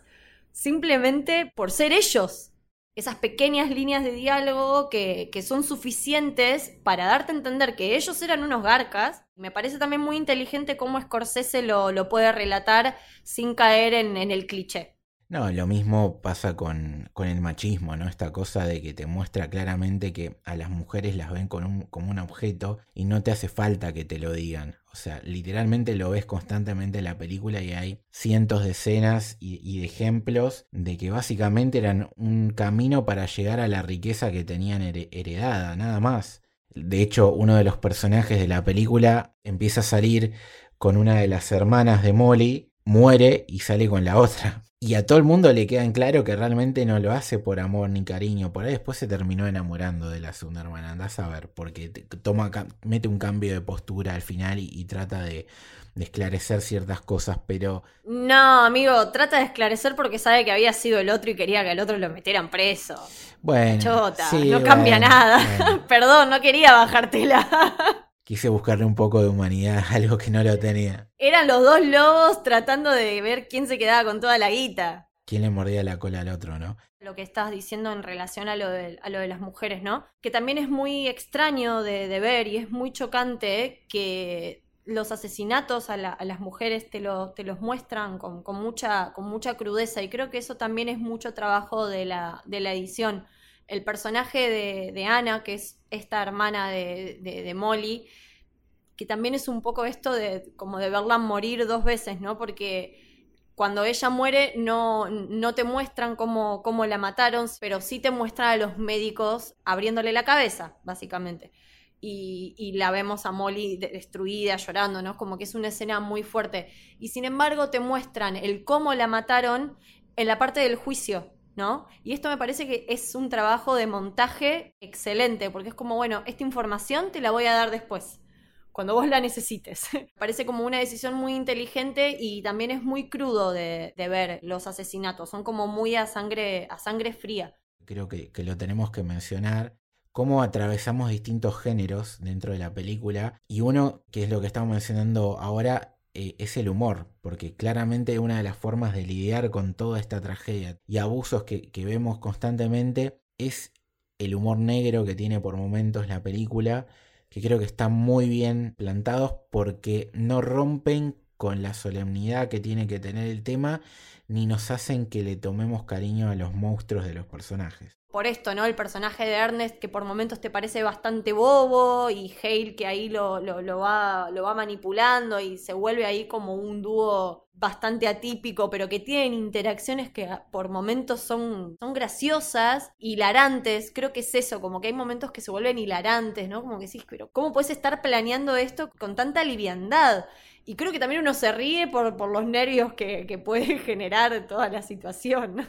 B: simplemente por ser ellos esas pequeñas líneas de diálogo que, que son suficientes para darte a entender que ellos eran unos garcas. Me parece también muy inteligente cómo Scorsese lo, lo puede relatar sin caer en, en el cliché.
A: No, lo mismo pasa con, con el machismo, ¿no? Esta cosa de que te muestra claramente que a las mujeres las ven con un- como un objeto y no te hace falta que te lo digan. O sea, literalmente lo ves constantemente en la película y hay cientos de escenas y, de ejemplos de que básicamente eran un camino para llegar a la riqueza que tenían here- heredada, nada más. De hecho, uno de los personajes de la película empieza a salir con una de las hermanas de Molly, muere y sale con la otra. Y a todo el mundo le queda en claro que realmente no lo hace por amor ni cariño. Por ahí después se terminó enamorando de la segunda hermana. Andás a ver, porque toma, mete un cambio de postura al final y, y trata de, de esclarecer ciertas cosas. Pero
B: No, amigo, trata de esclarecer porque sabe que había sido el otro y quería que al otro lo metieran preso.
A: bueno,
B: Chota,
A: sí,
B: no cambia nada.
A: bueno.
B: Perdón, no quería bajártela.
A: Quise buscarle un poco de humanidad, algo que no lo tenía.
B: Eran los dos lobos tratando de ver quién se quedaba con toda la guita.
A: ¿Quién le mordía la cola al otro, no?
B: lo que estás diciendo en relación a lo de, a lo de las mujeres, ¿no? Que también es muy extraño de, de ver y es muy chocante que los asesinatos a, la- a las mujeres te, lo- te los muestran con, con mucha, con mucha crudeza y creo que eso también es mucho trabajo de la, de la edición. El personaje de, de Ana, que es esta hermana de, de- Molly, que también es un poco esto de como de verla morir dos veces, ¿no? Porque cuando ella muere no, no te muestran cómo, cómo la mataron, pero sí te muestran a los médicos abriéndole la cabeza, básicamente. Y, y la vemos a Molly de- destruida, llorando, ¿no? Como que es una escena muy fuerte. Y sin embargo te muestran el cómo la mataron en la parte del juicio, ¿no? Y esto me parece que es un trabajo de montaje excelente, porque es como, bueno, esta información te la voy a dar después cuando vos la necesites. Parece como una decisión muy inteligente y también es muy crudo de, ver los asesinatos. Son como muy a sangre, a sangre fría.
A: creo que, que lo tenemos que mencionar, cómo atravesamos distintos géneros dentro de la película y uno, que es lo que estamos mencionando ahora, eh, es el humor, porque claramente una de las formas de lidiar con toda esta tragedia y abusos que, que vemos constantemente es el humor negro que tiene por momentos la película, que creo que están muy bien plantados porque no rompen con la solemnidad que tiene que tener el tema, ni nos hacen que le tomemos cariño a los monstruos de los personajes
B: por esto, ¿no? El personaje de Ernest que por momentos te parece bastante bobo y Hale que ahí lo, lo, va, lo va manipulando y se vuelve ahí como un dúo bastante atípico, pero que tienen interacciones que por momentos son, son graciosas, hilarantes, creo que es eso, como que hay momentos que se vuelven hilarantes, ¿no? Como que sí, pero ¿cómo puedes estar planeando esto con tanta liviandad? Y creo que también uno se ríe por, por los nervios que, que puede generar toda la situación.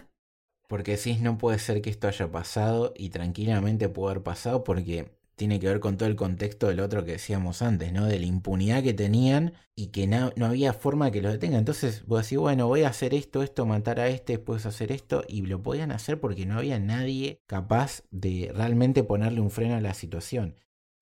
A: Porque sí, no puede ser que esto haya pasado y tranquilamente puede haber pasado porque tiene que ver con todo el contexto del otro que decíamos antes, ¿no? De la impunidad que tenían y que no, había forma que lo detenga. Entonces vos decís, bueno, voy a hacer esto, esto, matar a este, después hacer esto, y lo podían hacer porque no había nadie capaz de realmente ponerle un freno a la situación.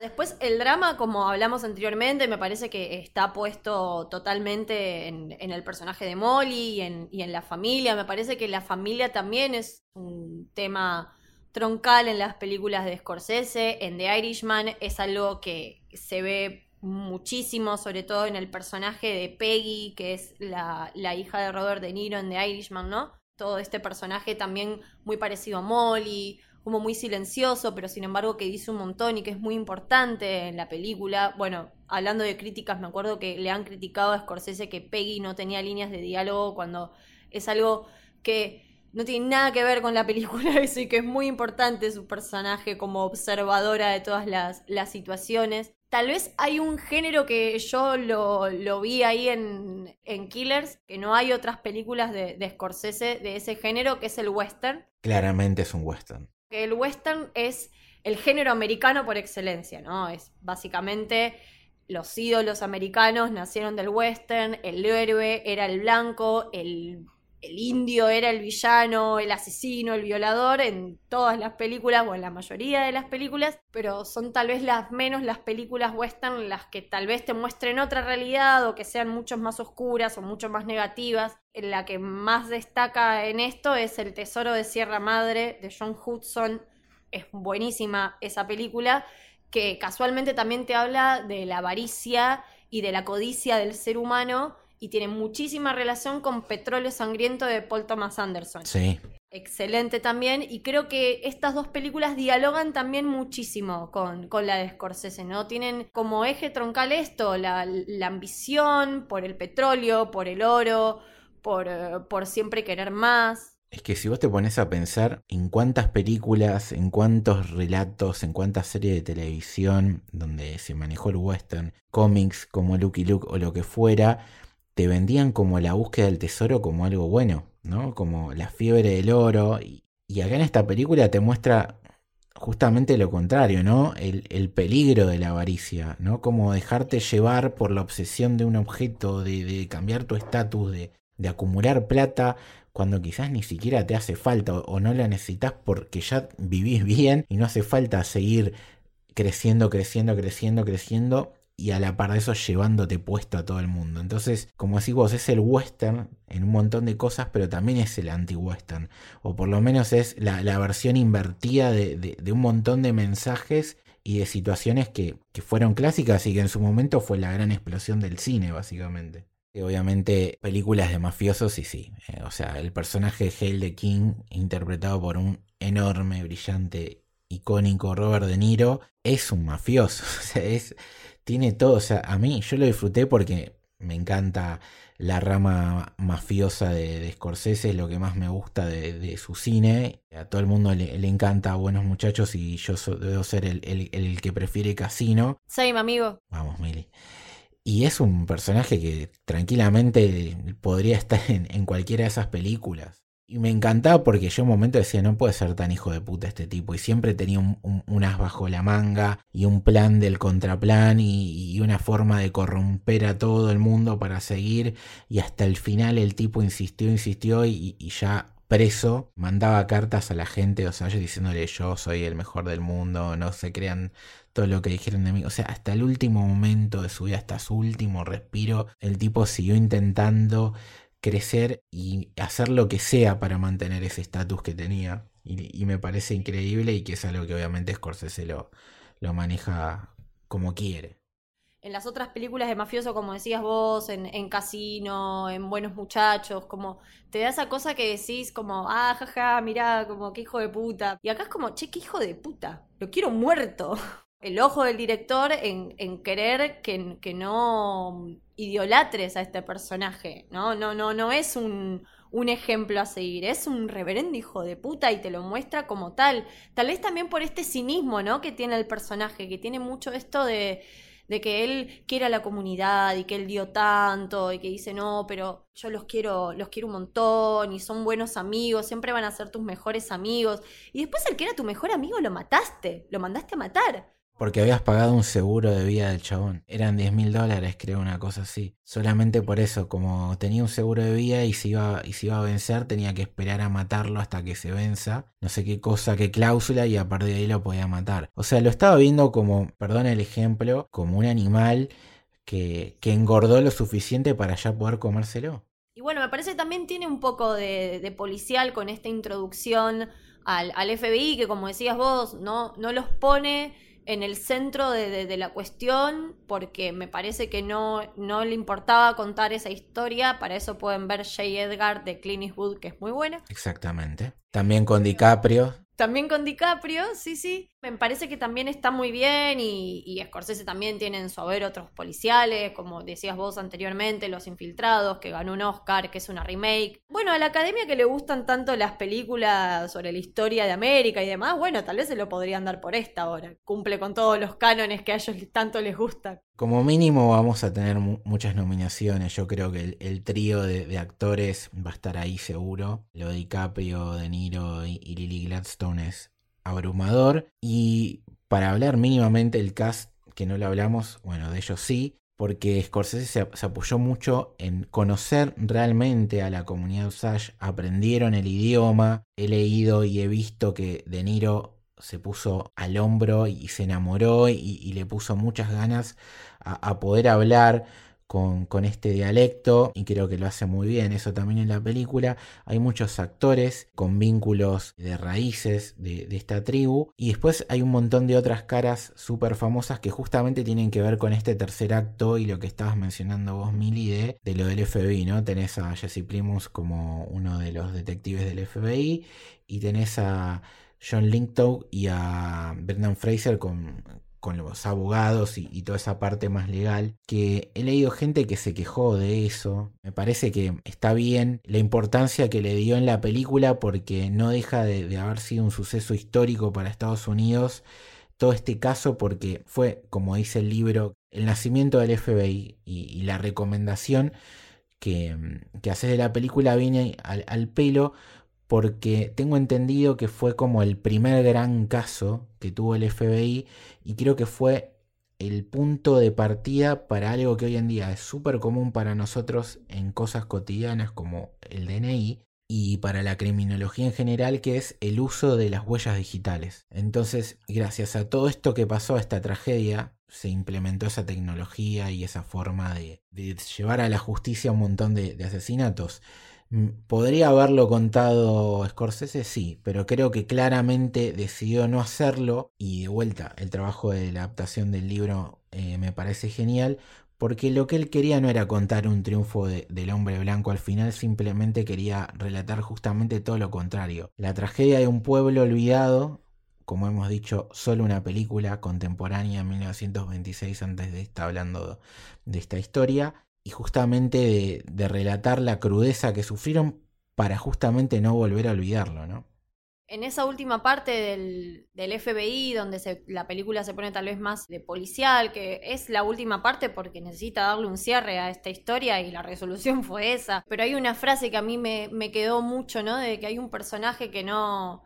B: Después el drama, como hablamos anteriormente, me parece que está puesto totalmente en, el personaje de Molly y en, la familia. Me parece que la familia también es un tema troncal en las películas de Scorsese. En The Irishman es algo que se ve muchísimo, sobre todo en el personaje de Peggy, que es la, la hija de Robert De Niro en The Irishman, ¿no? Todo este personaje también muy parecido a Molly como muy silencioso, pero sin embargo que dice un montón y que es muy importante en la película. Bueno, hablando de críticas, me acuerdo que le han criticado a Scorsese que Peggy no tenía líneas de diálogo cuando es algo que no tiene nada que ver con la película eso y que es muy importante su personaje como observadora de todas las, las situaciones. Tal vez hay un género que yo lo, lo vi ahí en, en, Killers, que no hay otras películas de, de Scorsese de ese género, que es el western.
A: Claramente es un western
B: el western es el género americano por excelencia, ¿no? Es básicamente los ídolos americanos nacieron del western, el héroe era el blanco, el, indio era el villano, el asesino, el violador en todas las películas o en la mayoría de las películas, pero son tal vez las menos las películas western las que tal vez te muestren otra realidad o que sean mucho más oscuras o mucho más negativas la que más destaca en esto es El Tesoro de Sierra Madre de John Hudson. Es buenísima esa película que casualmente también te habla de la avaricia y de la codicia del ser humano y tiene muchísima relación con Petróleo Sangriento de Paul Thomas Anderson.
A: Sí.
B: Excelente también, y creo que estas dos películas dialogan también muchísimo con, con la de Scorsese, ¿no? Tienen como eje troncal esto, la, la ambición por el petróleo, por el oro, eh, por, siempre querer más.
A: Es que si vos te pones a pensar en cuántas películas, en cuántos relatos, en cuántas series de televisión donde se manejó el western, cómics como Lucky Luke o lo que fuera, te vendían como la búsqueda del tesoro como algo bueno, ¿no? Como la fiebre del oro. Y, acá en esta película te muestra justamente lo contrario, ¿no? El, el, peligro de la avaricia, ¿no? Como dejarte llevar por la obsesión de un objeto, de, de cambiar tu estatus, de, de acumular plata cuando quizás ni siquiera te hace falta o, no la necesitas porque ya vivís bien y no hace falta seguir creciendo, creciendo, creciendo, creciendo y a la par de eso llevándote puesto a todo el mundo. Entonces, como decís vos, es el western en un montón de cosas, pero también es el anti-western. O por lo menos es la, versión invertida de, un montón de mensajes y de situaciones que, que fueron clásicas y que en su momento fue la gran explosión del cine, básicamente. Obviamente, películas de mafiosos, y sí. Eh, o sea, el personaje de Hale de King, interpretado por un enorme, brillante, icónico Robert De Niro, es un mafioso. O sea, es, tiene todo. O sea, a mí yo lo disfruté porque me encanta la rama mafiosa de, Scorsese, es lo que más me gusta de, su cine. A todo el mundo le, encanta Buenos Muchachos y yo debo ser el, el, el que prefiere Casino.
B: Same, amigo.
A: Vamos, Mili. Y es un personaje que tranquilamente podría estar en, cualquiera de esas películas. Y me encantaba porque yo en un momento decía, no puede ser tan hijo de puta este tipo. Y siempre tenía un, as bajo la manga y un plan del contraplan y, una forma de corromper a todo el mundo para seguir. Y hasta el final el tipo insistió, insistió y, y ya preso, mandaba cartas a la gente, o sea, yo diciéndole yo soy el mejor del mundo, no se crean todo lo que dijeron de mí. O sea, hasta el último momento de su vida, hasta su último respiro, el tipo siguió intentando crecer y hacer lo que sea para mantener ese estatus que tenía. Y, me parece increíble y que es algo que obviamente Scorsese lo, lo maneja como quiere.
B: En las otras películas de mafioso, como decías vos, en, en, Casino, en Buenos Muchachos, como te da esa cosa que decís como, ah, jaja, mirá, como qué hijo de puta. Y acá es como, che, qué hijo de puta, lo quiero muerto. El ojo del director en, en querer que, que no idolatres a este personaje, ¿no? No, no, no es un, un ejemplo a seguir, es un reverendo hijo de puta y te lo muestra como tal. Tal vez también por este cinismo, ¿no? Que tiene el personaje, que tiene mucho esto de, de que él quiere a la comunidad y que él dio tanto y que dice, no, pero yo los quiero, los quiero un montón y son buenos amigos, siempre van a ser tus mejores amigos. Y después el que era tu mejor amigo lo mataste, lo mandaste a matar.
A: Porque habías pagado un seguro de vida del chabón. Eran 10 mil dólares, creo, una cosa así. Solamente por eso, como tenía un seguro de vida y se, iba, y se iba a vencer, tenía que esperar a matarlo hasta que se venza. No sé qué cosa, qué cláusula, y a partir de ahí lo podía matar. O sea, lo estaba viendo como, perdón el ejemplo, como un animal que, que engordó lo suficiente para ya poder comérselo.
B: Y bueno, me parece que también tiene un poco de, de policial con esta introducción al, al, FBI, que como decías vos, no, no los pone en el centro de, la cuestión porque me parece que no, no le importaba contar esa historia. Para eso pueden ver J. Edgar de Clint Eastwood, que es muy buena.
A: Exactamente. También con DiCaprio.
B: También con DiCaprio, sí, sí. Me parece que también está muy bien y, y Scorsese también tiene en su haber otros policiales, como decías vos anteriormente, Los Infiltrados, que ganó un Oscar, que es una remake. Bueno, a la academia que le gustan tanto las películas sobre la historia de América y demás, bueno, tal vez se lo podrían dar por esta hora. Cumple con todos los cánones que a ellos tanto les gustan.
A: Como mínimo vamos a tener muchas nominaciones. Yo creo que el, trío de, actores va a estar ahí seguro. Lo DiCaprio, De Niro y, Lily Gladstone es abrumador. Y para hablar mínimamente del cast, que no lo hablamos, bueno, de ellos sí, porque Scorsese se, apoyó mucho en conocer realmente a la comunidad Osage, aprendieron el idioma, he leído y he visto que De Niro se puso al hombro y se enamoró y, le puso muchas ganas a, poder hablar con, este dialecto y creo que lo hace muy bien eso también en la película hay muchos actores con vínculos de raíces de, esta tribu y después hay un montón de otras caras súper famosas que justamente tienen que ver con este tercer acto y lo que estabas mencionando vos Mili de, lo del FBI ¿no? tenés a Jesse Primus como uno de los detectives del FBI y tenés a John Linktow y a Brendan Fraser con, los abogados y, toda esa parte más legal, que he leído gente que se quejó de eso. Me parece que está bien la importancia que le dio en la película porque no deja de, haber sido un suceso histórico para Estados Unidos todo este caso porque fue, como dice el libro, el nacimiento del FBI y, la recomendación que, que haces de la película viene al pelo porque tengo entendido que fue como el primer gran caso que tuvo el FBI y creo que fue el punto de partida para algo que hoy en día es súper común para nosotros en cosas cotidianas como el DNI y para la criminología en general que es el uso de las huellas digitales. Entonces, gracias a todo esto que pasó, a esta tragedia, se implementó esa tecnología y esa forma de, llevar a la justicia un montón de asesinatos. Mm, ¿Podría haberlo contado Scorsese? Sí, pero creo que claramente decidió no hacerlo y de vuelta el trabajo de la adaptación del libro eh, me parece genial porque lo que él quería no era contar un triunfo del hombre blanco al final, simplemente quería relatar justamente todo lo contrario. La tragedia de un pueblo olvidado, como hemos dicho, solo una película contemporánea en 1926 antes de estar hablando de esta historia, y justamente de, relatar la crudeza que sufrieron para justamente no volver a olvidarlo, ¿no?
B: En esa última parte del, del FBI, donde la película se pone tal vez más de policial, que es la última parte porque necesita darle un cierre a esta historia y la resolución fue esa. Pero hay una frase que a mí me, me quedó mucho, ¿no? De que hay un personaje que no,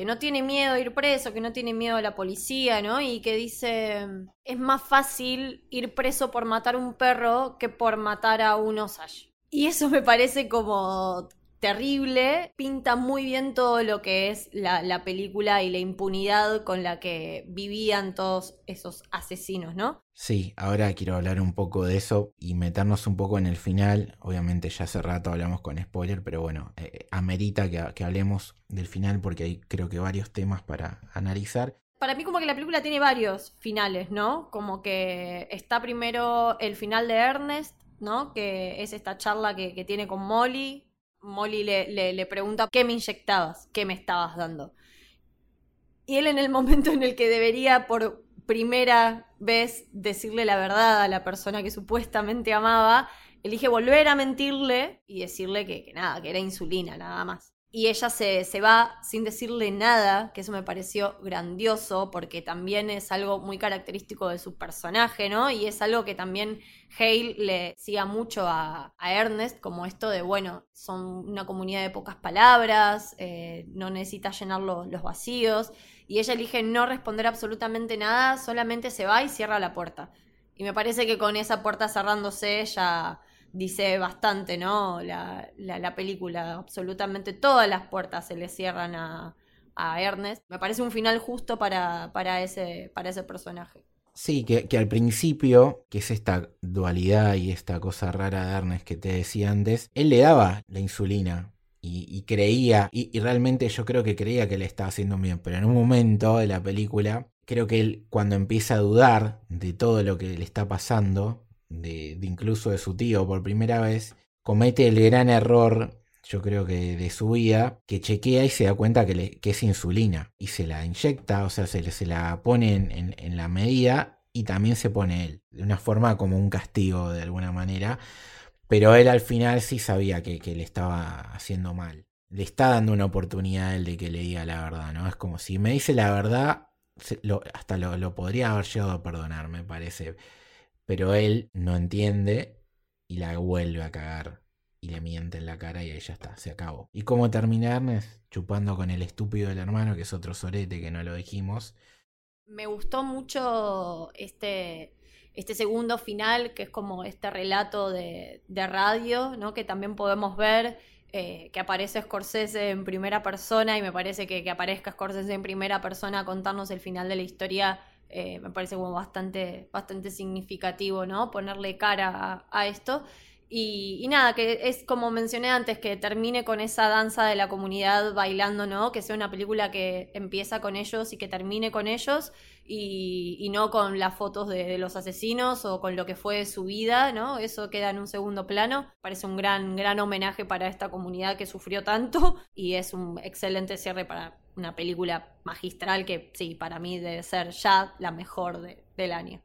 B: que no tiene miedo a ir preso, que no tiene miedo a la policía, ¿no? Y que dice, es más fácil ir preso por matar un perro que por matar a un Osage. Y eso me parece como terrible, pinta muy bien todo lo que es la, la, película y la impunidad con la que vivían todos esos asesinos, ¿no?
A: Sí, ahora quiero hablar un poco de eso y meternos un poco en el final. Obviamente ya hace rato hablamos con spoiler, pero bueno, eh, amerita que, que hablemos del final porque hay creo que varios temas para analizar
B: para mí como que la película tiene varios finales, ¿no? Como que está primero el final de Ernest, ¿no? Que es esta charla que, tiene con Molly. Molly le, le, pregunta qué me inyectabas, qué me estabas dando. Y él en el momento en el que debería por primera vez decirle la verdad a la persona que supuestamente amaba, elige volver a mentirle y decirle que, que nada, que era insulina, nada más y ella se, se, va sin decirle nada, que eso me pareció grandioso, porque también es algo muy característico de su personaje, ¿no? Y es algo que también Hale le siga mucho a, Ernest, como esto de, bueno, son una comunidad de pocas palabras, eh, no necesita llenar los vacíos, y ella elige no responder absolutamente nada, solamente se va y cierra la puerta. Y me parece que con esa puerta cerrándose ella dice bastante, ¿no? La, la, película, absolutamente todas las puertas se le cierran a, a Ernest. Me parece un final justo para, para, ese, para ese personaje.
A: Sí, que, que, al principio, que es esta dualidad y esta cosa rara de Ernest que te decía antes, él le daba la insulina y, creía, y, y, realmente yo creo que creía que le estaba haciendo bien, pero en un momento de la película, creo que él cuando empieza a dudar de todo lo que le está pasando, de, incluso de su tío por primera vez, comete el gran error, yo creo que de su vida, que chequea y se da cuenta que, le, que es insulina y se la inyecta, o sea, se, se la pone en, en, la medida y también se pone él, de una forma como un castigo de alguna manera, pero él al final sí sabía que, le estaba haciendo mal. Le está dando una oportunidad él de que le diga la verdad, ¿no? Es como si me dice la verdad, hasta lo, lo podría haber llegado a perdonar, me parece pero él no entiende y la vuelve a cagar. Y le miente en la cara y ahí ya está, se acabó. ¿Y cómo terminar? Chupando con el estúpido del hermano, que es otro sorete que no lo dijimos.
B: Me gustó mucho este, este segundo final, que es como este relato de, de radio, ¿no? Que también podemos ver eh, que aparece Scorsese en primera persona y me parece que que aparezca Scorsese en primera persona a contarnos el final de la historia eh, me parece como bastante, bastante significativo, ¿no? Ponerle cara a, esto. Y, nada, que es como mencioné antes, que termine con esa danza de la comunidad bailando, ¿no? Que sea una película que empieza con ellos y que termine con ellos y, no con las fotos de, los asesinos o con lo que fue su vida, ¿no? Eso queda en un segundo plano. Parece un gran, gran homenaje para esta comunidad que sufrió tanto y es un excelente cierre para una película magistral que sí, para mí debe ser ya la mejor del año.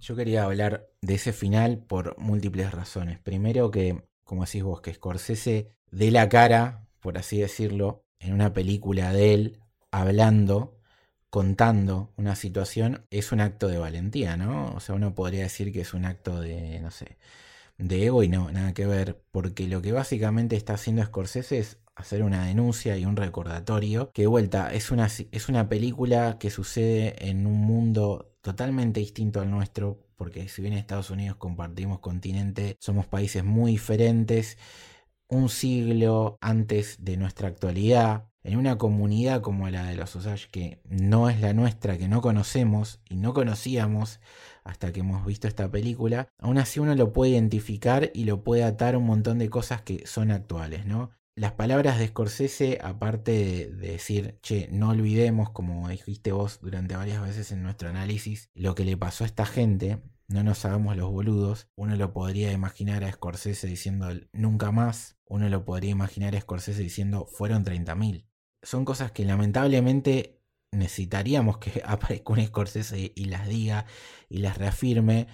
A: Yo quería hablar de ese final por múltiples razones. Primero que, como decís vos, que Scorsese dé la cara, por así decirlo, en una película de él, hablando, contando una situación, es un acto de valentía, ¿no? O sea, uno podría decir que es un acto de, no sé, de ego y no, nada que ver, porque lo que básicamente está haciendo Scorsese es hacer una denuncia y un recordatorio. Que de vuelta, es una, es una película que sucede en un mundo totalmente distinto al nuestro, porque si bien Estados Unidos compartimos continente, somos países muy diferentes. Un siglo antes de nuestra actualidad, en una comunidad como la de los Osage, que no es la nuestra, que no conocemos y no conocíamos hasta que hemos visto esta película, aún así uno lo puede identificar y lo puede atar a un montón de cosas que son actuales, ¿no? Las palabras de Scorsese, aparte de, decir, che, no olvidemos, como dijiste vos durante varias veces en nuestro análisis, lo que le pasó a esta gente, no nos hagamos los boludos, uno lo podría imaginar a Scorsese diciendo nunca más, uno lo podría imaginar a Scorsese diciendo fueron 30.000. Son cosas que lamentablemente necesitaríamos que aparezca un Scorsese y las diga y las reafirme,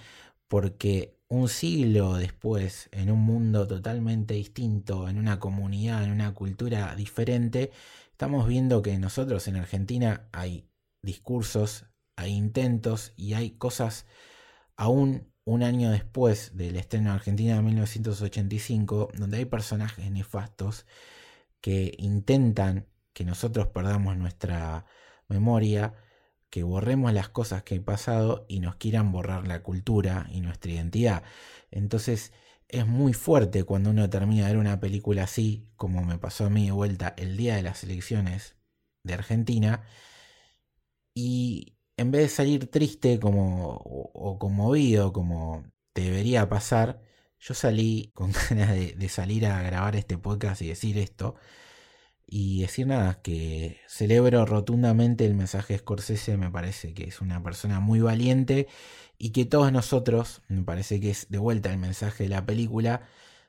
A: porque un siglo después, en un mundo totalmente distinto, en una comunidad, en una cultura diferente, estamos viendo que nosotros en Argentina hay discursos, hay intentos y hay cosas. Aún un año después del estreno de Argentina de 1985, donde hay personajes nefastos que intentan que nosotros perdamos nuestra memoria que borremos las cosas que han pasado y nos quieran borrar la cultura y nuestra identidad. Entonces, es muy fuerte cuando uno termina de ver una película así, como me pasó a mí de vuelta el día de las elecciones de Argentina, y en vez de salir triste como, o, conmovido como debería pasar, yo salí con ganas de, salir a grabar este podcast y decir esto. Y decir nada, que celebro rotundamente el mensaje de Scorsese, me parece que es una persona muy valiente y que todos nosotros, me parece que es de vuelta el mensaje de la película,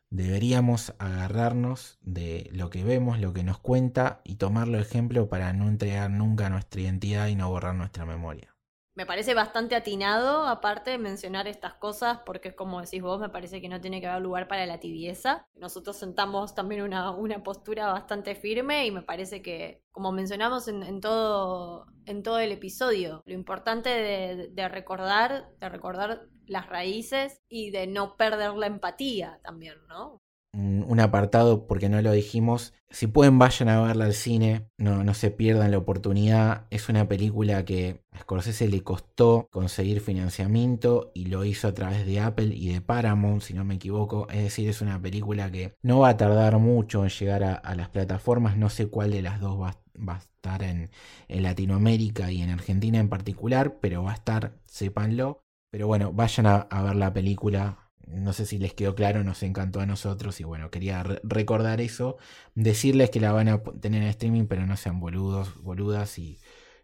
A: deberíamos agarrarnos de lo que vemos, lo que nos cuenta y tomarlo ejemplo para no entregar nunca nuestra identidad y no borrar nuestra memoria.
B: Me parece bastante atinado, aparte de mencionar estas cosas, porque es como decís vos, me parece que no tiene que haber lugar para la tibieza. Nosotros sentamos también una, una postura bastante firme y me parece que, como mencionamos en, todo, en todo el episodio, lo importante de, de recordar, de recordar las raíces y de no perder la empatía también, ¿no?
A: Un apartado, porque no lo dijimos. Si pueden, vayan a verla al cine, no, no se pierdan la oportunidad. Es una película que a Scorsese le costó conseguir financiamiento y lo hizo a través de Apple y de Paramount, si no me equivoco. Es decir, es una película que no va a tardar mucho en llegar a, las plataformas. No sé cuál de las dos va, a estar en, Latinoamérica y en Argentina en particular, pero va a estar, sépanlo. Pero bueno, vayan a ver la película no sé si les quedó claro, nos encantó a nosotros y bueno, quería recordar eso, decirles que la van a tener en streaming, pero no sean boludos, boludas y,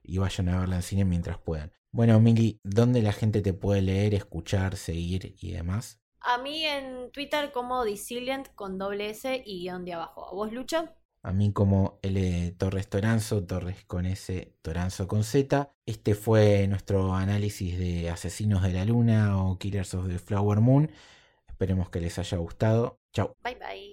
A: vayan a verla en cine mientras puedan. Bueno, Mili, ¿dónde la gente te puede leer, escuchar, seguir y demás?
B: A mí en Twitter como Disilient con doble S y guion de abajo. ¿A vos, Lucho?
A: a mí como L Torres Toranzo, Torres con S, Toranzo con Z. Este fue nuestro análisis de Asesinos de la Luna o Killers of the Flower Moon. Esperemos que les haya gustado. Chao.
B: Bye bye.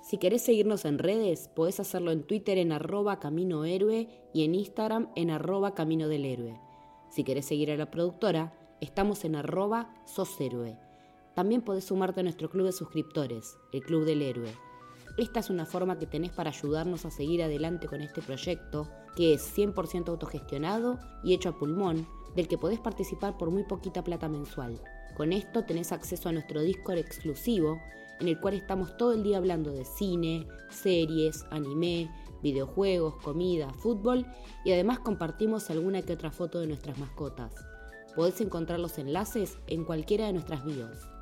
C: Si querés seguirnos en redes, podés hacerlo en Twitter en arroba Camino Héroe y en Instagram en arroba Camino del Héroe. Si querés seguir a la productora, estamos en arroba Sos Héroe. También podés sumarte a nuestro club de suscriptores, el Club del Héroe. Esta es una forma que tenés para ayudarnos a seguir adelante con este proyecto, que es 100% autogestionado y hecho a pulmón, del que podés participar por muy poquita plata mensual. Con esto tenés acceso a nuestro Discord exclusivo, en el cual estamos todo el día hablando de cine, series, anime, videojuegos, comida, fútbol y además compartimos alguna que otra foto de nuestras mascotas. Podés encontrar los enlaces en cualquiera de nuestras bios.